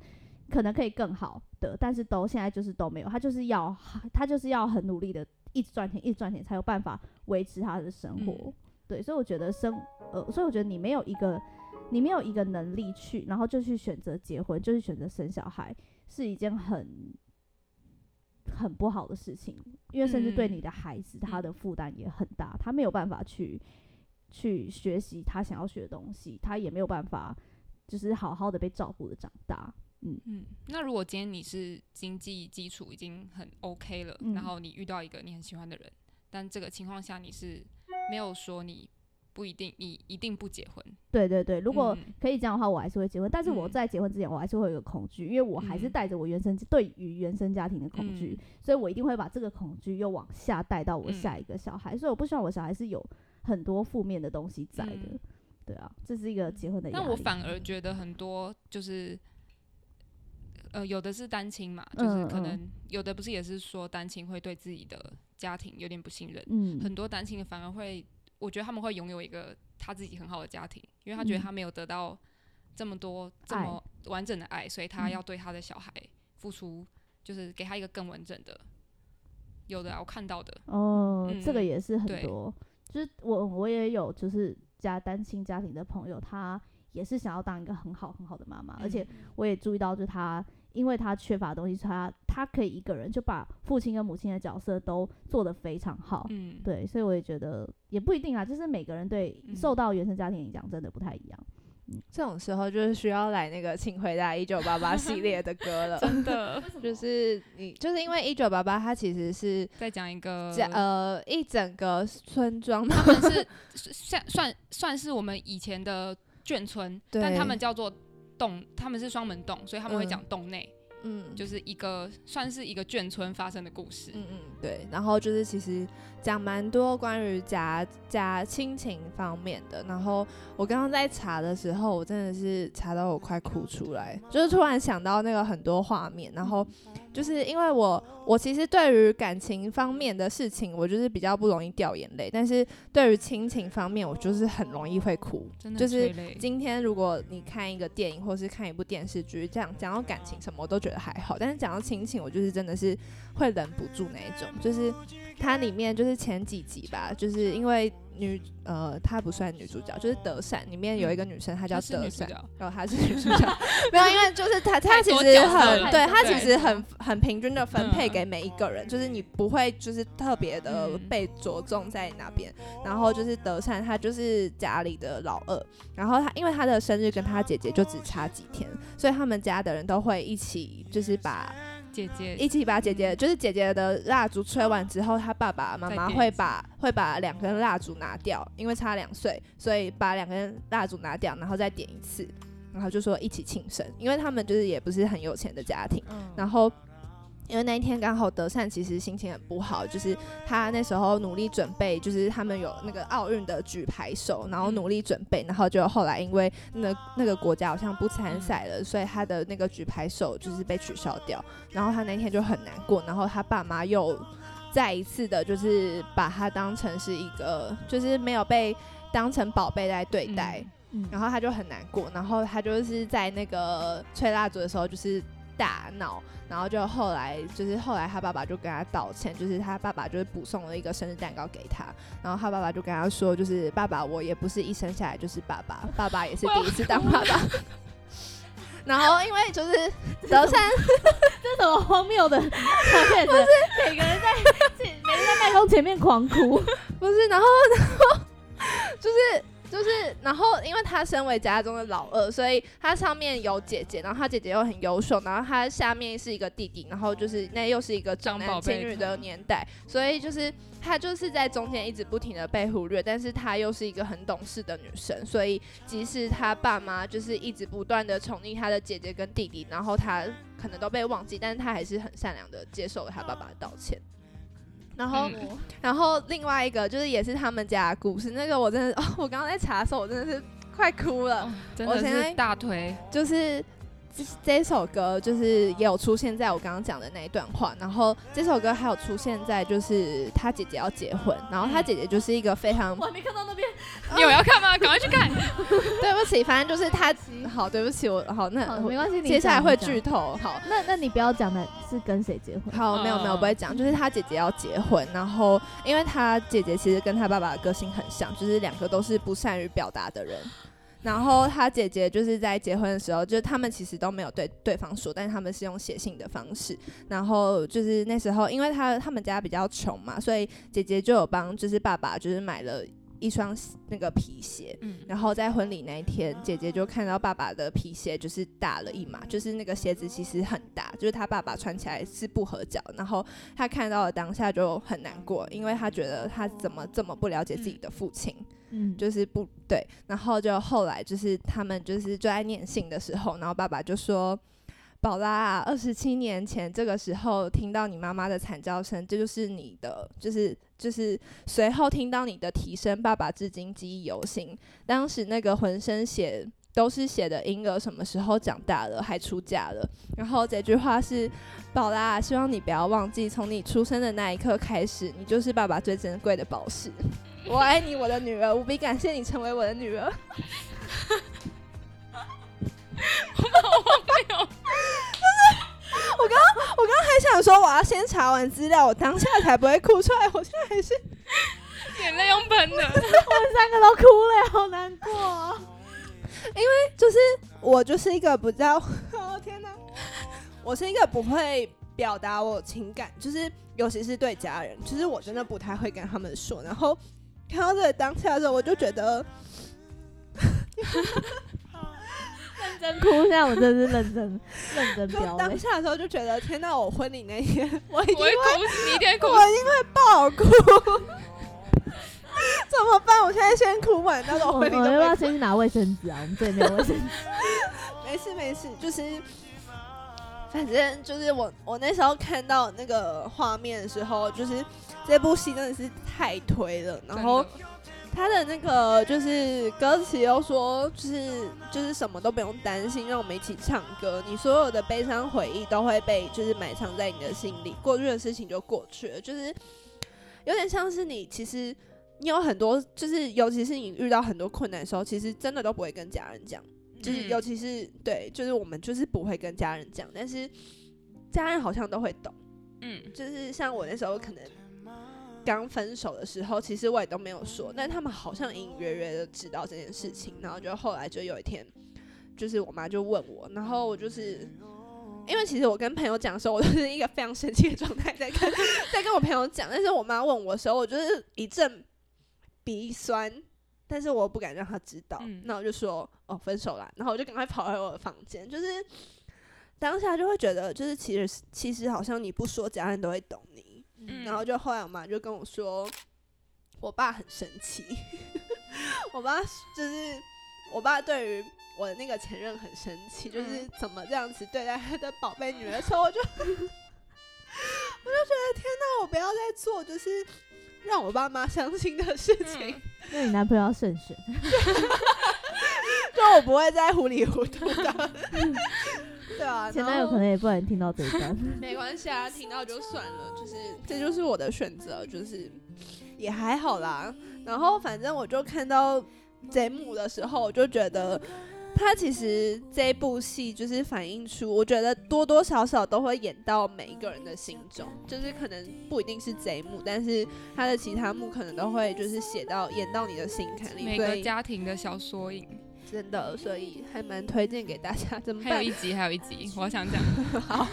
可能可以更好的，但是都现在就是都没有，他就是要他就是要很努力的一直赚钱，一直赚钱才有办法维持他的生活。嗯对，所以我觉得生呃，所以我觉得你没有一个你没有一个能力去，然后就去选择结婚，就是选择生小孩，是一件很很不好的事情，因为甚至对嗯你的孩子，他的负担也很大，他没有办法去去学习他想要学的东西，他也没有办法就是好好的被照顾的长大。嗯，那如果今天你是经济基础已经很 OK 了，嗯然后你遇到一个你很喜欢的人，但这个情况下你是没有说你不一定，你一定不结婚。对对对，如果嗯可以这样的话，我还是会结婚。但是我嗯在结婚之前，我还是会有个恐惧，因为我还是嗯带着我原生对于原生家庭的恐惧，所以我一定会把这个恐惧又往下带到我嗯下一个小孩。所以我不希望我小孩是有很多负面的东西在的。嗯对啊，这是一个结婚的压力。但我反而觉得很多就是，呃，有的是单亲嘛，就是可能有的不是也是说单亲会对自己的家庭有点不信任，嗯。很多单亲的反而会，我觉得他们会拥有一个他自己很好的家庭，因为他觉得嗯。他没有得到这么多这么完整的爱，所以他要对他的小孩付出，就是给他一个更完整的。有的啊，我看到的，哦，嗯这个也是很对。多，就是我我也有就是家单亲家庭的朋友，他也是想要当一个很好很好的妈妈，而且嗯我也注意到，就是他因为他缺乏的东西，所以他他可以一个人就把父亲跟母亲的角色都做得非常好。嗯，对，所以我也觉得也不一定啊，就是每个人对嗯受到原生家庭影响真的不太一样。这种时候就是需要来那个《请回答一九八八》系列的歌了。真的 就是你，就是因为一九八八，它其实是在讲一个，讲呃一整个村庄嘛，他们是 算算算是我们以前的眷村，但他们叫做洞，他们是双门洞，所以他们会嗯。讲洞内，嗯，就是一个算是一个眷村发生的故事。嗯嗯对，然后就是其实讲蛮多关于家家亲情方面的，然后我刚刚在查的时候，我真的是查到我快哭出来，就是突然想到那个很多画面，然后就是因为我我其实对于感情方面的事情，我就是比较不容易掉眼泪，但是对于亲情方面，我就是很容易会哭，真的就是今天如果你看一个电影或是看一部电视剧，这样讲到感情什么我都觉得还好，但是讲到亲情，我就是真的是会忍不住那一种。就是它里面就是前几集吧，就是因为女呃她不算女主角，就是德善里面有一个女生，她叫德善，女主角哦她是女主角，没有，因为就是她她其实很对她其实很很平均的分配嗯给每一个人，就是你不会就是特别的嗯被着重在哪边。然后就是德善，她就是家里的老二，然后她因为她的生日跟她姐姐就只差几天，所以他们家的人都会一起就是把姐姐一起把姐姐就是姐姐的蜡烛吹完之后，她爸爸妈妈会把会把两根蜡烛拿掉，因为差两岁，所以把两根蜡烛拿掉，然后再点一次，然后就说一起庆生，因为他们就是也不是很有钱的家庭。嗯。然后因为那一天刚好德善其实心情很不好，就是他那时候努力准备，就是他们有那个奥运的举牌手，然后努力准备，然后就后来因为那那个国家好像不参赛了，所以他的那个举牌手就是被取消掉，然后他那天就很难过，然后他爸妈又再一次的就是把他当成是一个就是没有被当成宝贝来对待，嗯，然后他就很难过，然后他就是在那个吹蜡烛的时候就是大闹，然后就后来就是后来他爸爸就跟他道歉，就是他爸爸就是补送了一个生日蛋糕给他，然后他爸爸就跟他说，就是爸爸我也不是一生下来就是爸爸，爸爸也是第一次当爸爸。然后因为就是德善 这是什么荒谬的？不是每个人在每个人在麦克风前面狂哭，不是，然后然后就是就是，然后因为他身为家中的老二，所以他上面有姐姐，然后他姐姐又很优秀，然后他下面是一个弟弟，然后就是那又是一个重男轻女的年代，所以就是他就是在中间一直不停的被忽略，但是她又是一个很懂事的女生，所以即使他爸妈就是一直不断的宠溺他的姐姐跟弟弟，然后他可能都被忘记，但是他还是很善良的接受了他爸爸的道歉。然后，嗯然后另外一个就是也是他们家的故事，那个我真的，哦，我刚刚在查的时候，我真的是快哭了。哦真的我现在是大腿，就是这这首歌，就是也有出现在我刚刚讲的那一段话，然后这首歌还有出现在就是他姐姐要结婚，然后他姐姐就是一个非常我还没看到那边。你有要看吗？赶快去看。对不起，反正就是他好，对不起，我好那好，没关系，你接下来会剧透，好。那那你不要讲的是跟谁结婚？好，没有没有嗯不会讲，就是他姐姐要结婚，然后因为他姐姐其实跟他爸爸的个性很像，就是两个都是不善于表达的人。然后他姐姐就是在结婚的时候，就是他们其实都没有对对方说，但是他们是用写信的方式。然后就是那时候，因为他他们家比较穷嘛，所以姐姐就有帮就是爸爸就是买了一双那个皮鞋，嗯，然后在婚礼那一天，姐姐就看到爸爸的皮鞋就是大了一码，就是那个鞋子其实很大，就是他爸爸穿起来是不合脚。然后他看到了当下就很难过，因为他觉得他怎么这么不了解自己的父亲，嗯，就是不对。然后就后来就是他们就是就在念信的时候，然后爸爸就说。宝拉啊，二十七年前这个时候听到你妈妈的惨叫声，这就是你的，就是就是随后听到你的啼声，爸爸至今记忆犹新。当时那个浑身血都是血的婴儿，什么时候长大了，还出嫁了？然后这句话是宝拉，希望你不要忘记，从你出生的那一刻开始，你就是爸爸最珍贵的宝石。我爱你，我的女儿，无比感谢你成为我的女儿。还想说我要先查完资料，我当下才不会哭出来。我现在还是眼泪用喷的，我们三个都哭了，好难过、哦。就是我就是一个比较，哦天哪，我是一个不会表达我情感，就是尤其是对家人，就是我真的不太会跟他们说。然后看到这个当下的时候，我就觉得 认真哭，现在我真的是认真认真就飙泪。当下的时候就觉得，天哪！我婚礼那天，我一定会哭，你一定会哭。我一定会爆哭。怎么办？我现在先哭完，到时候我我婚礼都要不要没先去拿卫生纸啊？我们这里没有卫生纸。没事没事，就是反正就是我我那时候看到那个画面的时候，就是这部戏真的是太推了，然后他的那个就是歌词又说，就是就是什么都不用担心，让我们一起唱歌，你所有的悲伤回忆都会被就是埋藏在你的心里，过去的事情就过去了，就是有点像是你其实你有很多，就是尤其是你遇到很多困难的时候，其实真的都不会跟家人讲，就是嗯尤其是对，就是我们就是不会跟家人讲，但是家人好像都会懂。嗯，就是像我那时候可能刚分手的时候，其实我也都没有说，但他们好像隐隐约约的知道这件事情，然后就后来就有一天，就是我妈就问我，然后我就是。因为其实我跟朋友讲的时候，我都是一个非常生气的状态在跟 在跟我朋友讲，但是我妈问我的时候，我就是一阵鼻酸，但是我不敢让她知道。嗯那我就说哦分手啦，然后我就赶快跑回我的房间，就是当下就会觉得，就是其实其实好像你不说，家人都会懂你。嗯然后就后来我妈就跟我说，我爸很生气，我爸就是我爸对于我的那个前任很生气，就是怎么这样子对待他的宝贝女儿的时候，我就 我就觉得天哪，我不要再做就是让我爸妈伤心的事情，嗯 那你男朋友要慎选。就我不会再糊里糊涂的。对啊，前男友可能也不能听到这一段。没关系啊，听到就算了，就是这就是我的选择，就是也还好啦。然后反正我就看到贼母的时候，我就觉得他其实这部戏就是反映出，我觉得多多少少都会演到每一个人的心中，就是可能不一定是这一幕，但是他的其他幕可能都会就是写到演到你的心坎里，每个家庭的小缩影，真的，所以还蛮推荐给大家。怎么办？还有一集，还有一集，我想讲，好，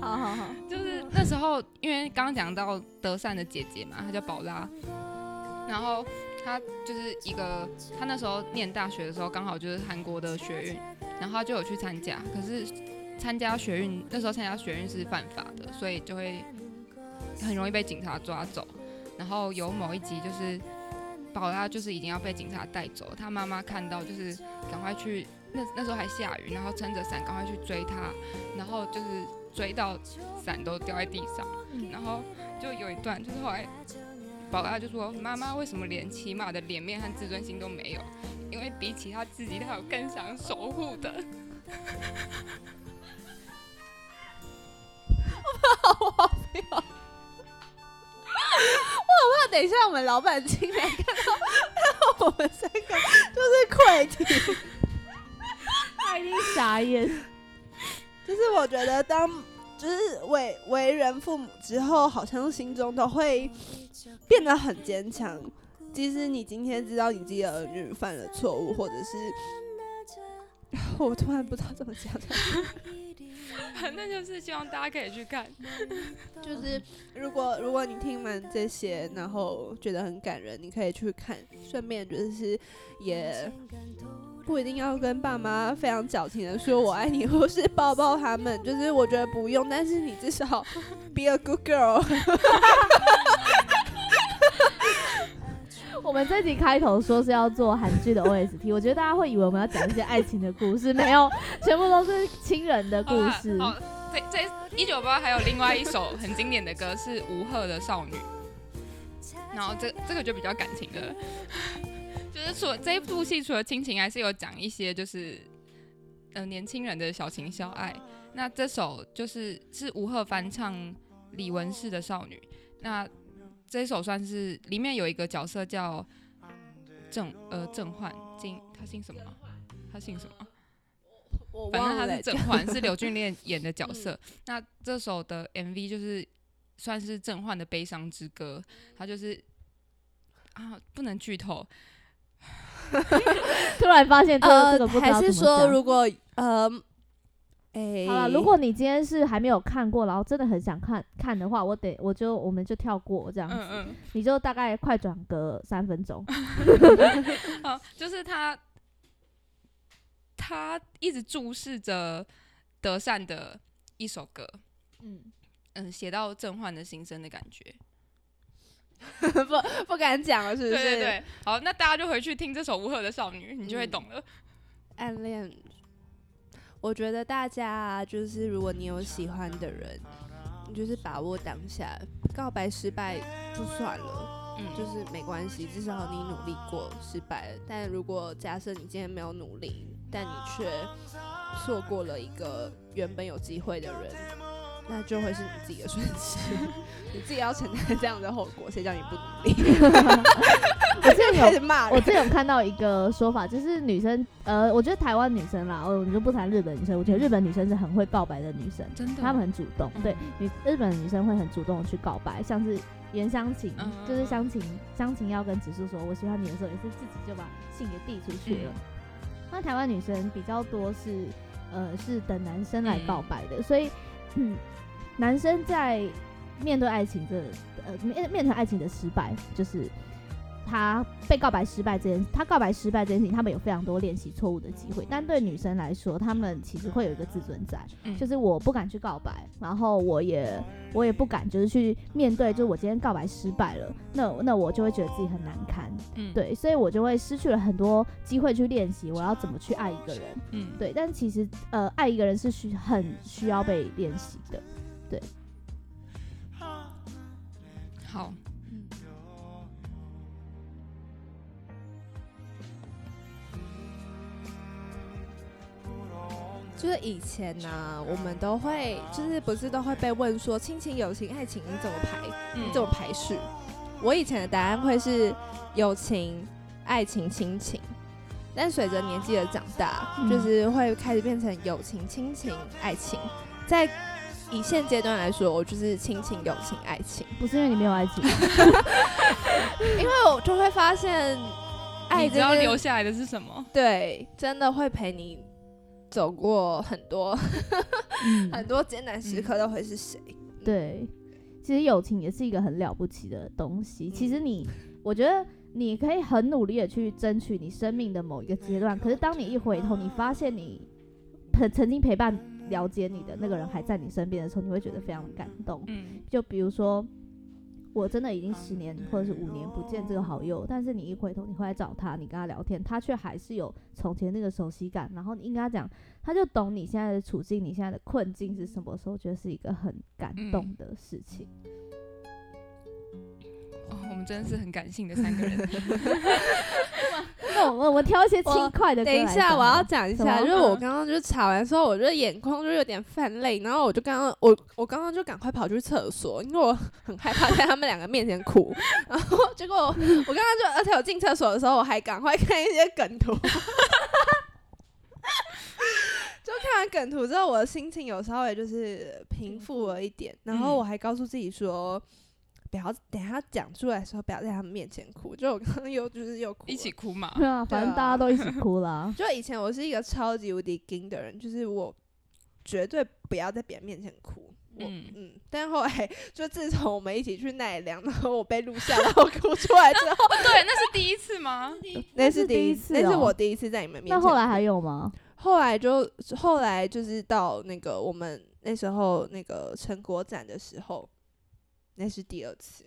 好好好，就是那时候，因为刚刚讲到德善的姐姐嘛，她叫宝拉，然后她就是一个，她那时候念大学的时候，刚好就是韩国的学运，然后她就有去参加，可是参加学运那时候参加学运是犯法的，所以就会很容易被警察抓走。然后有某一集就是宝拉就是已经要被警察带走了，她妈妈看到就是赶快去，那那时候还下雨，然后撑着伞赶快去追他，然后就是追到伞都掉在地上，然后就有一段就是后来宝拉就说：“妈妈为什么连起码的脸面和自尊心都没有？因为比起他自己，他有更想守护的。那等一下我们老板进来看到看到我们三个就是溃体。他一定傻眼。就是我觉得当就是为为人父母之后，好像心中都会变得很坚强。即使你今天知道你自己的儿女犯了错误，或者是 我突然不知道怎么讲，反正就是希望大家可以去看。就是如果如果你听完这些，然后觉得很感人，你可以去看，顺便就是也不一定要跟爸妈非常矫情的说我爱你，或是抱抱他们，就是我觉得不用，但是你至少 be a good girl。我们这集开头说是要做韩剧的 OST，我觉得大家会以为我们要讲一些爱情的故事，没有，全部都是亲人的故事。好，这这一九八还有另外一首很经典的歌是吴赫的《少女》，然后这这个就比较感情的，就是除了这一部戏除了亲情，还是有讲一些就是呃年轻人的小情小爱。那这首就是是吴赫翻唱李文世的《少女》，那这首算是里面有一个角色叫郑呃郑焕金，他姓什么啊？他姓什么？我反正他是郑焕，是刘俊烈演的 角嗯色。那这首的 MV 就是算是郑焕的悲伤之歌，他就是啊，不能剧透，突然发现呃，还是说如果呃，诶，好了，如果你今天是还没有看过，然后真的很想看看的话，我得我就我们就跳过这样子，嗯嗯，你就大概快转个三分钟。好，就是他他一直注视着德善的一首歌，嗯，嗯，写到郑焕的心声的感觉。不不敢讲了，是不是？对对对，好，那大家就回去听这首《无核的少女》，你就会嗯懂了。暗恋，我觉得大家啊就是如果你有喜欢的人，你就是把握当下，告白失败就算了，嗯，就是没关系，至少你努力过，失败了。但如果假设你今天没有努力，但你却错过了一个原本有机会的人，那就会是你自己的损失，你自己要承担这样的后果，谁叫你不努力？我之前 开始有骂。我之前有看到一个说法，就是女生，呃，我觉得台湾女生啦，哦，我们就不谈日本女生，我觉得日本女生是很会告白的女生，真的，她们很主动，嗯对，女日本女生会很主动的去告白，像是言相情，嗯就是相情相情要跟直树说我喜欢你的时候，也是自己就把信给递出去了。嗯那台湾女生比较多是，呃，是等男生来告白的，所以，嗯，男生在面对爱情的，呃，面面对爱情的失败，就是他被告白失败这件，他告白失败这件事情，他们有非常多练习错误的机会。但对女生来说，他们其实会有一个自尊在，嗯。就是我不敢去告白，然后我也我也不敢就是去面对，就是我今天告白失败了，那那我就会觉得自己很难堪，嗯，对，所以我就会失去了很多机会去练习我要怎么去爱一个人，嗯，对，但其实呃，爱一个人是需很需要被练习的，对。好，就是以前呢、我们都会，就是不是都会被问说亲情、友情、爱情你怎么排？嗯你怎么排序？我以前的答案会是友情、爱情、亲情，但随着年纪的长大，嗯就是会开始变成友情、亲情、爱情。在以现阶段来说，我就是亲情、友情、爱情，不是因为你没有爱情，因为我就会发现，爱你知道留下来的是什么？对，真的会陪你走过很多嗯，很多艰难时刻，都会是谁？对，其实友情也是一个很了不起的东西。其实你，我觉得你可以很努力的去争取你生命的某一个阶段，可是当你一回头，你发现你曾曾经陪伴、了解你的那个人还在你身边的时候，你会觉得非常的感动。嗯就比如说，我真的已经十年或者是五年不见这个好友，但是你一回头，你回来找他，你跟他聊天，他却还是有从前那个熟悉感，然后你应跟他讲，他就懂你现在的处境，你现在的困境是什么时候，我觉得是一个很感嗯动的事情。哦，我们真的是很感性的三个人。那我我挑一些轻快的歌等一下，我要讲一下，什么？就是我嗯。刚刚就是吵完之后，我就眼眶就有点泛泪，然后我就刚刚我我刚刚就赶快跑去厕所，因为我很害怕在他们两个面前哭，然后结果我我刚刚就，而且我进厕所的时候，我还赶快看一些梗图。就看完梗图之后，我的心情有稍微就是平复了一点，然后嗯。我还告诉自己说，不要等一下讲出来的时候，不要在他们面前哭。就我刚刚又就是又哭，一起哭嘛？对啊，反正大家都一起哭啦。就以前我是一个超级无敌硬的人，就是我绝对不要在别人面前哭。我嗯嗯但后来就自从我们一起去奈良，然后我被录下来，我哭出来之后，对，那是第一次吗？那是第第一一次哦那是我第一次在你们面前哭。那后来还有吗？后来就后来就是到那个我们那时候那个成果展的时候，那是第二次，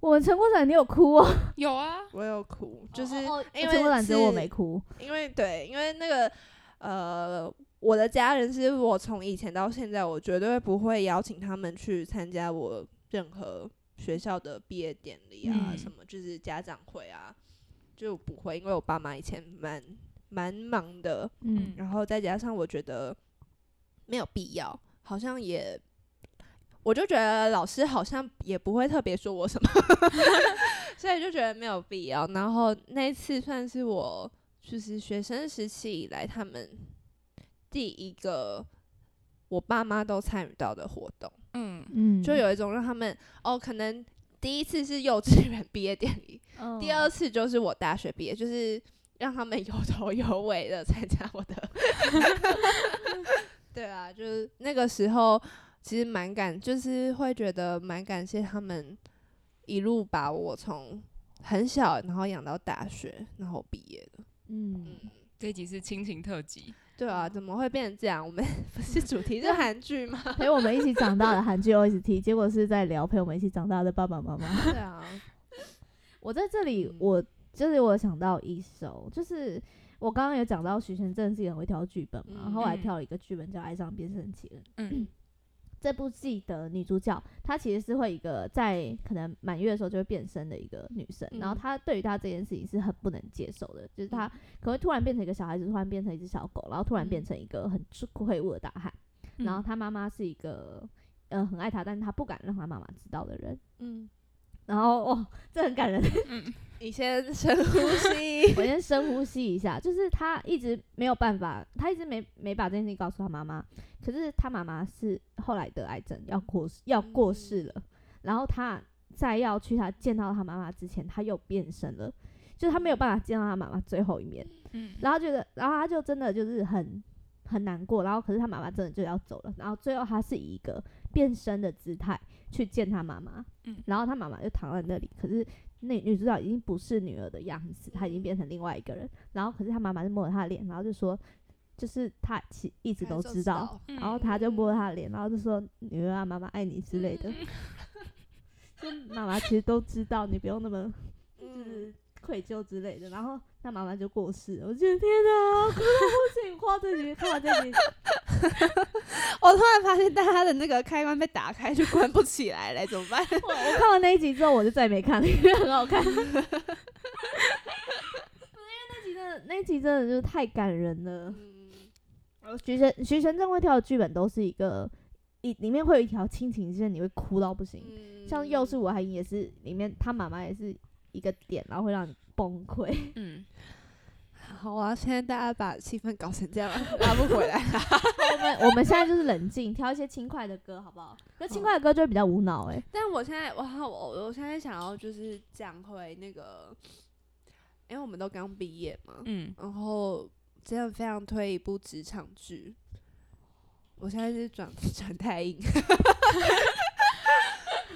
我们陈国展你有哭哦，有啊，我有哭，就是因为陈国展只有我没哭。因为对，因为那个呃，我的家人是我从以前到现在，我绝对不会邀请他们去参加我任何学校的毕业典礼啊，嗯什么就是家长会啊，就不会，因为我爸妈以前蛮蛮忙的，嗯，然后再加上我觉得没有必要，好像也。我就觉得老师好像也不会特别说我什么，所以就觉得没有必要。然后那一次算是我就是学生时期以来他们第一个我爸妈都参与到的活动，嗯，嗯，就有一种让他们哦，可能第一次是幼稚园毕业典礼，嗯第二次就是我大学毕业，就是让他们有头有尾的参加我的。对啊，就是那个时候其实蛮感，就是会觉得蛮感谢他们一路把我从很小然后养到大学，然后毕业的。嗯，这一集是亲情特辑，对啊，怎么会变成这样？我们 不是主题是韩剧吗？陪我们一起长大的韩剧 OST，结果是在聊陪我们一起长大的爸爸妈妈。对啊，我在这里嗯，我就是我想到一首，就是我刚刚有讲到徐贤正是一个很会挑剧本嘛，嗯后来嗯挑了一个剧本叫《爱上变声器人》。嗯这部戏的女主角，她其实是会一个在可能满月的时候就会变身的一个女生，然后嗯。她对于她这件事情是很不能接受的，就是她可能会突然变成一个小孩子，突然变成一只小狗，然后突然变嗯。成一个很魁梧的大汉，然后她妈妈是一个呃很爱她，但是她不敢让她妈妈知道的人，嗯，然后哦，这很感人，嗯你先深呼吸。我先深呼吸一下，就是他一直没有办法，他一直没没把这件事情告诉他妈妈。可是他妈妈是后来得癌症，要过世要过世了。然后他在要去他见到他妈妈之前，他又变身了，就是他没有办法见到他妈妈最后一面。嗯然后觉得，然后他就真的就是很很难过。然后可是他妈妈真的就要走了，然后最后他是以一个变身的姿态去见他妈妈。嗯然后他妈妈就躺在那里，可是那女主角已经不是女儿的样子，她已经变成另外一个人。然后可是他妈妈就摸了她的脸，然后就说，就是他其一直都知道。嗯然后他就摸了她的脸，然后就说女儿啊，妈妈爱你之类的。就妈妈其实都知道，你不用那么就是愧疚之类的。然后他妈妈就过世了，我觉得天哪，哭到不行！花这集看完这集，我突然发现大家的那个开关被打开就关不起来了，怎么办？我我看完那一集之后，我就再也没看了，因为很好看。因为那集真的，那集真的就是太感人了。嗯，徐贤徐贤正会跳的剧本都是一个，一里面会有一条亲情线，你会哭到不行。像《幼是我还赢》也是，里面他妈妈也是一个点，然后会让你崩溃。嗯，好啊，现在大家把气氛搞成这样，拉不回来。我们我们现在就是冷静，挑一些轻快的歌，好不好？那轻快的歌就会比较无脑哎、但我现在，我，我我现在想要就是讲回那个，因为我们都刚毕业嘛，嗯，然后真的非常推一部职场剧。我现在是转 转太硬，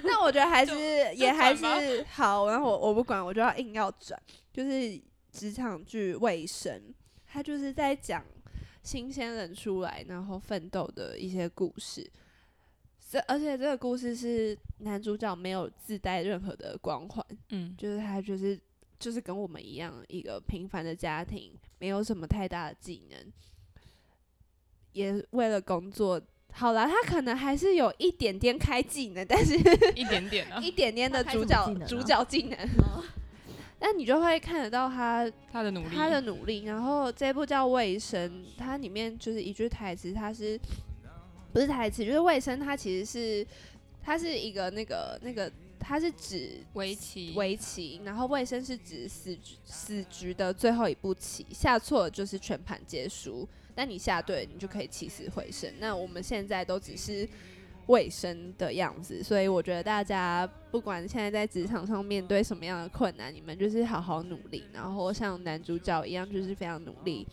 那我觉得还是也还是好，然后我我不管，我就要硬要转，就是职场剧《卫生》，它就是在讲新鲜人出来然后奋斗的一些故事。这而且这个故事是男主角没有自带任何的光环，嗯，就是他就是就是跟我们一样一个平凡的家庭，没有什么太大的技能，也为了工作。好啦，他可能还是有一点点开技能，但是 一点点啊，一点点的主角、啊？主角技能，那你就会看得到他他的努力，他的努力。然后这部叫《卫生》，它里面就是一句台词，它是不是台词？就是卫生，它其实是它是一个那个那个，它是指围棋，围棋，然后卫生是指死局死局的最后一步棋，下错了就是全盘皆输，但你下对，你就可以起死回生。那我们现在都只是卫生的样子，所以我觉得大家不管现在在职场上面对什么样的困难，你们就是好好努力，然后像男主角一样，就是非常努力，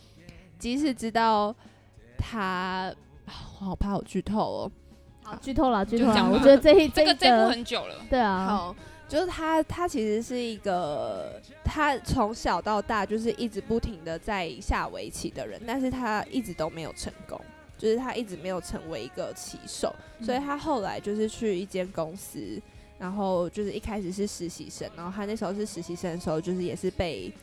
即使知道他，我好怕我剧透哦。好，剧透了，剧透了。我觉得这一一这个这部很久了，对啊，好，就是他，他其实是一个，他从小到大就是一直不停的在下围棋的人，但是他一直都没有成功，就是他一直没有成为一个棋手，所以他后来就是去一间公司，然后就是一开始是实习生，然后他那时候是实习生的时候，就是也是被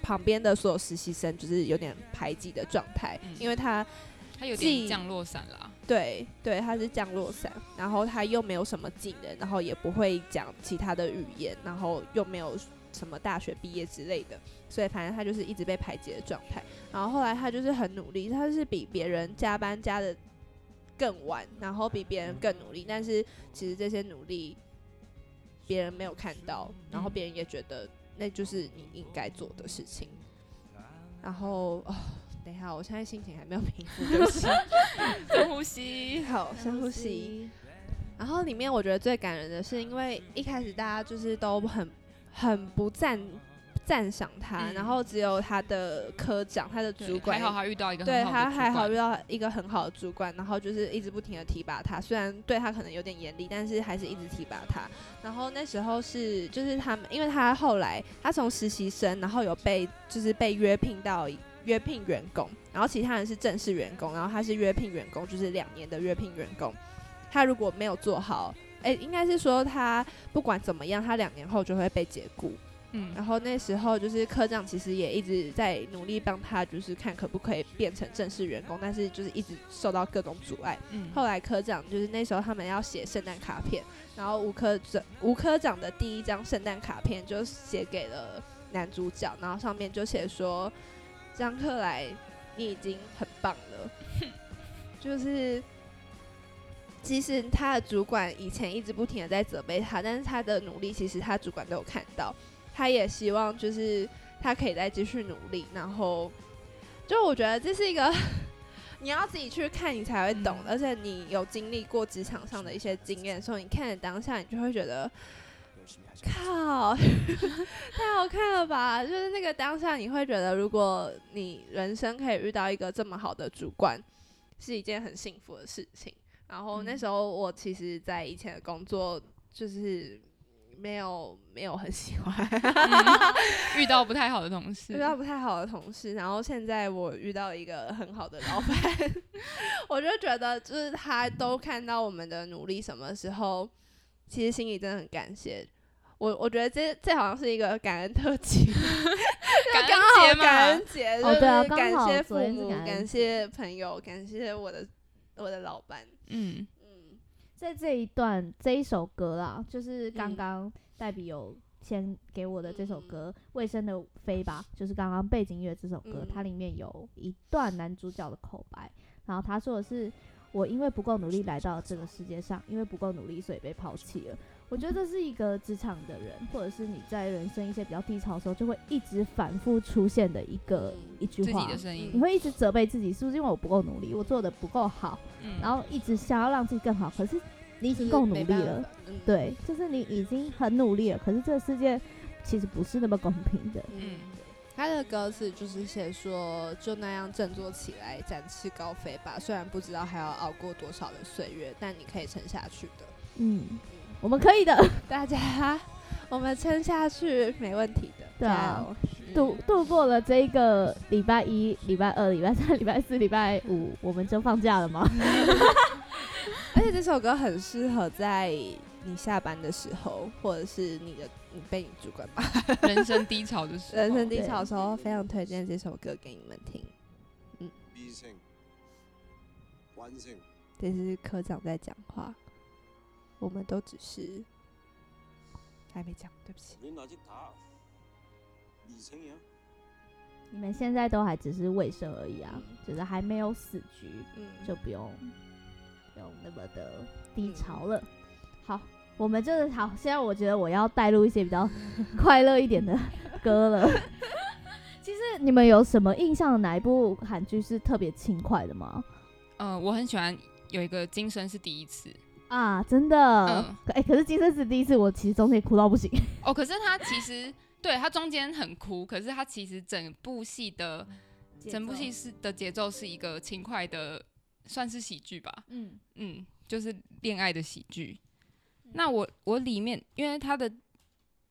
旁边的所有实习生就是有点排挤的状态，嗯。因为他他有点降落伞啦，对对，他是降落伞，然后他又没有什么技能，然后也不会讲其他的语言，然后又没有什么大学毕业之类的，所以反正他就是一直被排挤的状态。然后后来他就是很努力，他是比别人加班加的更晚，然后比别人更努力，但是其实这些努力别人没有看到，然后别人也觉得那就是你应该做的事情。然后哦，等一下，我现在心情还没有平复，对不起。深呼吸。好，深呼吸。然后里面我觉得最感人的是，因为一开始大家就是都很很不赞赞赏他，嗯然后只有他的科长、他的对主管还好他遇到一个对很好的主他还好管遇到一个很好的主管，然后就是一直不停的提拔他，虽然对他可能有点严厉，但是还是一直提拔他。然后那时候是就是他们，因为他后来他从实习生，然后有被就是被约聘到约聘员工，然后其他人是正式员工，然后他是约聘员工，就是两年的约聘员工。他如果没有做好，哎、应该是说他不管怎么样，他两年后就会被解雇。嗯然后那时候就是科长其实也一直在努力帮他，就是看可不可以变成正式员工，但是就是一直受到各种阻碍。嗯后来科长就是那时候他们要写圣诞卡片，然后吴科长吴科长的第一张圣诞卡片就写给了男主角，然后上面就写说：“张克莱，你已经很棒了。”就是其实他的主管以前一直不停的在责备他，但是他的努力其实他主管都有看到，他也希望就是他可以再继续努力，然后就我觉得这是一个 你要自己去看你才会懂，嗯而且你有经历过职场上的一些经验的时候，你看了当下，你就会觉得。靠，太好看了吧！就是那个当下，你会觉得，如果你人生可以遇到一个这么好的主管，是一件很幸福的事情。然后那嗯时候我其实，在以前的工作就是没有没有很喜欢，嗯 遇到不太好的同事遇，到不太好的同事，然后现在我遇到一个很好的老板，我就觉得就是他都看到我们的努力，什么时候其实心里真的很感谢。我我觉得这这好像是一个感恩特辑，感恩节嘛感恩节，就哦对啊是感谢父母，感感恩节。谢朋友，感谢我的我的老板。嗯。嗯，在这一段这一首歌啦，就是刚嗯。刚黛比有先给我的这首歌《卫生的飞吧》，就是刚刚背景音乐这首歌，嗯。它里面有一段男主角的口白，然后他说的是：“我因为不够努力来到这个世界上，因为不够努力，所以被抛弃了。”我觉得这是一个职场的人，或者是你在人生一些比较低潮的时候，就会一直反复出现的一个嗯一句话自己的。声音你，会一直责备自己，是不是因为我不够努力，我做的不够好，嗯然后一直想要让自己更好，可是你已经够努力了，，嗯，对，就是你已经很努力了，可是这个世界其实不是那么公平的。嗯嗯，他的歌词就是写说，就那样振作起来，展翅高飞吧。虽然不知道还要熬过多少的岁月，但你可以撑下去的。嗯，我们可以的。大家我们撑下去没问题的。对啊。度度过了这一个礼拜一礼拜二礼拜三礼拜四礼拜五我们就放假了嘛 而且这首歌很适合在你下班的时候或者是你的你被你主管骂。人生低潮的时候。人生低潮的时候非常推荐这首歌给你们听。嗯这是科长在讲话。我们都只是还没讲对不起。你们现在都还只是卫生而已啊就是还没有死局嗯。就不用不用那么的低潮了。好我们就是好现在我觉得我要带入一些比较 快乐一点的歌了。其实你们有什么印象哪一部韩剧是特别轻快的吗？嗯我很喜欢有一个今生是第一次。啊，真的，嗯可哎、可是今生是第一次，我其实中间哭到不行。哦，可是他其实对他中间很哭，可是他其实整部戏的整部戏是的节奏是一个轻快的，算是喜剧吧，嗯，嗯，就是恋爱的喜剧。那我我里面，因为他的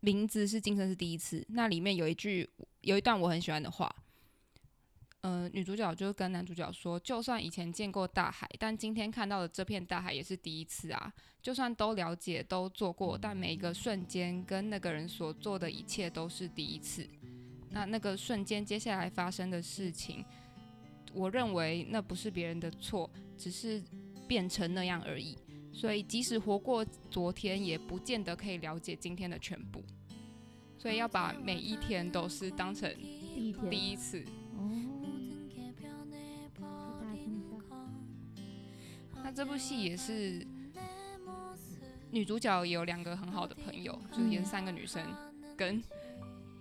名字是今生是第一次，那里面有一句有一段我很喜欢的话，呃，女主角就跟男主角说，就算以前见过大海，但今天看到的这片大海也是第一次啊。就算都了解、都做过，但每一个瞬间跟那个人所做的一切都是第一次。那那个瞬间接下来发生的事情，我认为那不是别人的错，只是变成那样而已。所以即使活过昨天，也不见得可以了解今天的全部。所以要把每一天都是当成第一天，第一次。那这部戏也是女主角也有两个很好的朋友，就是演三个女生跟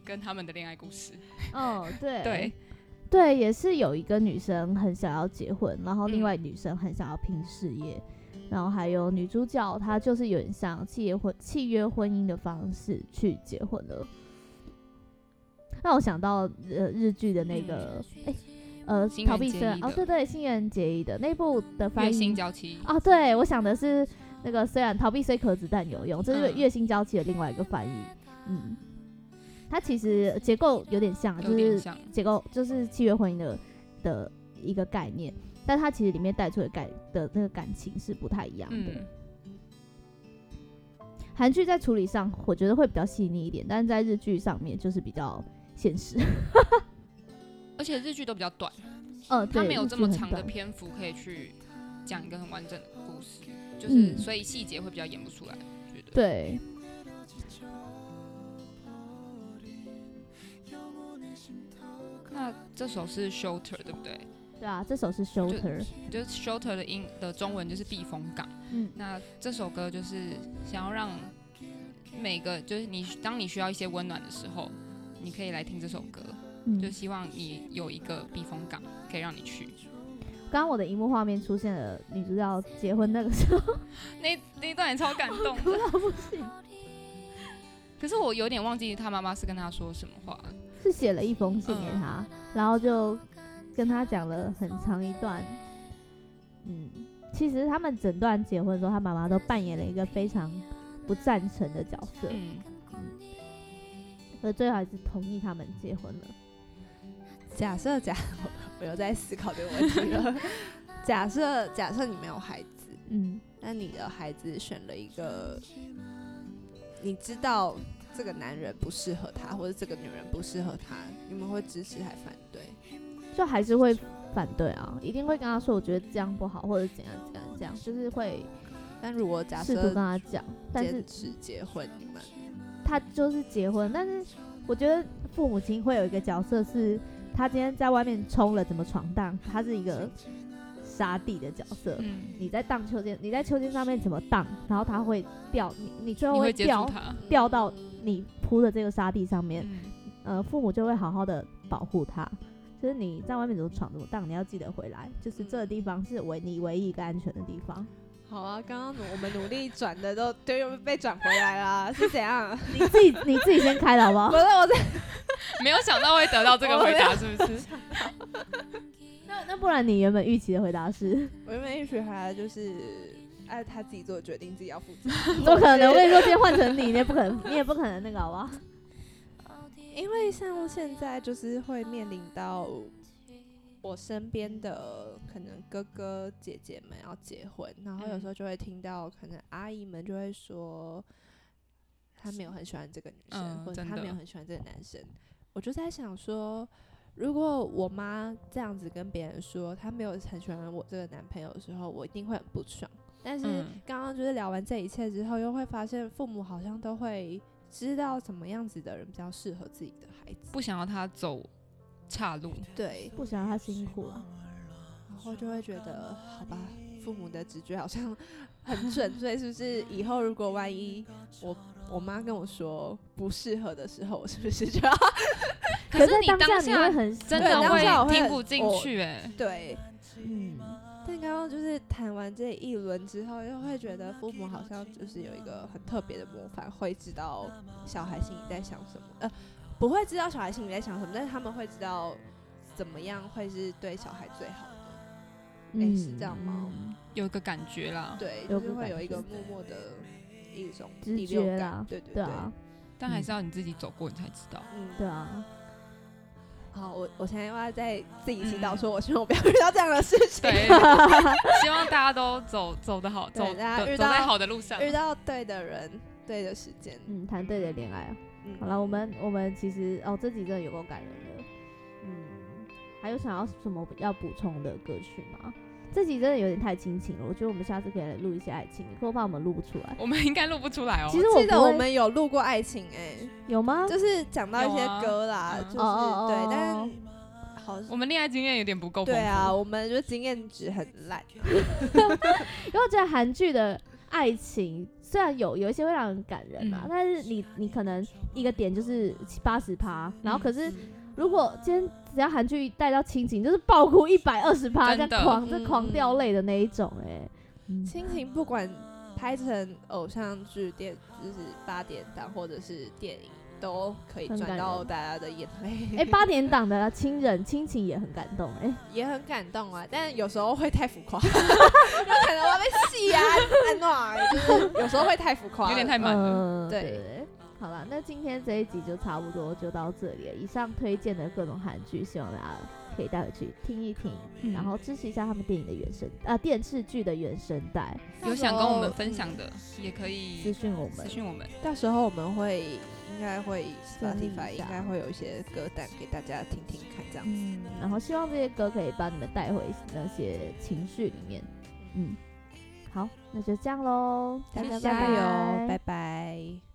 跟他们的恋爱故事。哦，对。对，对，也是有一个女生很想要结婚，然后另嗯。外女生很想要拼事业，然后还有女主角她就是有点像契约婚契约婚姻的方式去结婚了。让我想到呃日剧的那个哎、呃逃避虽然结衣的哦对对新垣结衣的那部的翻译啊，对我想的是那个虽然逃避虽可子但有用，这是嗯月薪娇妻的另外一个翻译。嗯，它其实结构有点像，就是结构就是契约婚姻的的一个概念，但它其实里面带出的感的那个感情是不太一样的。嗯，韩剧在处理上，我觉得会比较细腻一点，但是在日剧上面就是比较现实。而且日剧都比较短，呃，它，没有这么长的篇幅可以去讲一个很完整的故事，就是、嗯所以细节会比较演不出来，觉得。对，那这首是 Shelter 对不对？对啊，这首是 Shelter，就是 Shelter 的音的中文就是避风港。嗯那这首歌就是想要让每个就是你当你需要一些温暖的时候，你可以来听这首歌，嗯，就希望你有一个避风港可以让你去。刚刚我的荧幕画面出现了女主角结婚那个时候，那那一段也超感动的，到不行，可是我有点忘记他妈妈是跟他说什么话了。是写了一封信给嗯他，然后就跟他讲了很长一段。嗯，其实他们整段结婚的时候，他妈妈都扮演了一个非常不赞成的角色，嗯，而最后还是同意他们结婚了。假设假，我又在思考这个问题了。假设假设你没有孩子，嗯，那你的孩子选了一个，你知道这个男人不适合他，或者这个女人不适合他，你们会支持还反对？就还是会反对啊，一定会跟他说，我觉得这样不好，或者怎样怎样这样，就是会但如果假试图跟他讲，但是坚持结婚，你们他就是结婚，但是我觉得父母亲会有一个角色是，他今天在外面冲了怎么闯荡，他是一个沙地的角色。嗯，你在荡秋千，你在秋千上面怎么荡，然后他会掉，你你最后会掉。掉到你铺的这个沙地上面，嗯，呃，父母就会好好的保护他。就是你在外面怎么闯怎么荡，你要记得回来。就是这个地方是唯你唯一一个安全的地方。好啊，刚刚我们努力转的都都又被转回来啦，是怎样？你自己你自己先开的好不好不？是我在 没有想到会得到这个回答，是不是？那那不然你原本预期的回答是？我原本预期回来就是哎他自己做的决定，自己要负责。不可能！我跟你说，今天换成你，你也不可能，你也不可能那个，好不好？因为像现在就是会面临到我身边的可能哥哥姐姐们要结婚，然后有时候就会听到可能阿姨们就会说，他没有很喜欢这个女生，嗯或者他没有很喜欢这个男生。我就在想说，如果我妈这样子跟别人说她没有很喜欢我这个男朋友的时候，我一定会很不爽。但是嗯刚刚就是聊完这一切之后，又会发现父母好像都会知道什么样子的人比较适合自己的孩子。不想要他走岔路。对，不想让他辛苦啊。然后就会觉得，好吧，父母的直觉好像很准，所以是不是以后如果万一我我妈跟我说不适合的时候，我是不是就要 可是当你当下你会很对真的当下我会听不进去哎、对？嗯，但刚刚就是谈完这一轮之后，又会觉得父母好像就是有一个很特别的模范，会知道小孩心里在想什么，呃，不会知道小孩心里在想什么，但是他们会知道怎么样会是对小孩最好的。诶是这样吗嗯有一个感觉啦。对，就是会有一个默默的一种直第六感觉啦，对对对啊，但还是要你自己走过，你才知道。嗯，对啊，好，我我现在又要在自己祈祷，嗯说我希望我不要遇到这样的事情，对，希望大家都走走得好，走大家遇到走走在好的路上。遇到对的人，对的时间。嗯，谈对的恋爱啊。嗯，好了，我们我们其实哦，这集真的有够感人的。嗯，还有想要什么要补充的歌曲吗？这集真的有点太亲情了，我觉得我们下次可以来录一些爱情，可我怕我们录不出来。我们应该录不出来哦。其实我记得我们有录过爱情，哎，有吗？就是讲到一些歌啦，嗯就是对，哦但是好我们恋爱经验有点不够。对啊，我们就经验值很烂。因为我觉得韩剧的爱情虽然有有一些会让人感人啊，嗯。但是你你可能一个点就是七八十趴，然后可是、嗯如果今天只要韩剧带到亲情，就是爆哭一百二十趴，这样狂在狂嗯掉泪的那一种、哎、嗯。亲情不管拍成偶像剧、电就是八点档或者是电影，都可以赚到大家的眼泪。哎、八点档的亲人亲情也很感动、哎。也很感动啊，但有时候会太浮夸，有可能我被戏啊，就是有时候会太浮夸，有点太满了。嗯，对。好了，那今天这一集就差不多就到这里了。以上推荐的各种韩剧，希望大家可以带回去听一听，嗯然后支持一下他们电影的原声啊、电视剧的原声带，有想跟我们分享的，也可私以讯我们私。讯我们。到时候我们会应该会 Spotify 应该会有一些歌单给大家听听看，这样。嗯，然后希望这些歌可以把你们带回那些情绪里面。嗯，好，那就这样喽，大家加拜油，拜拜拜。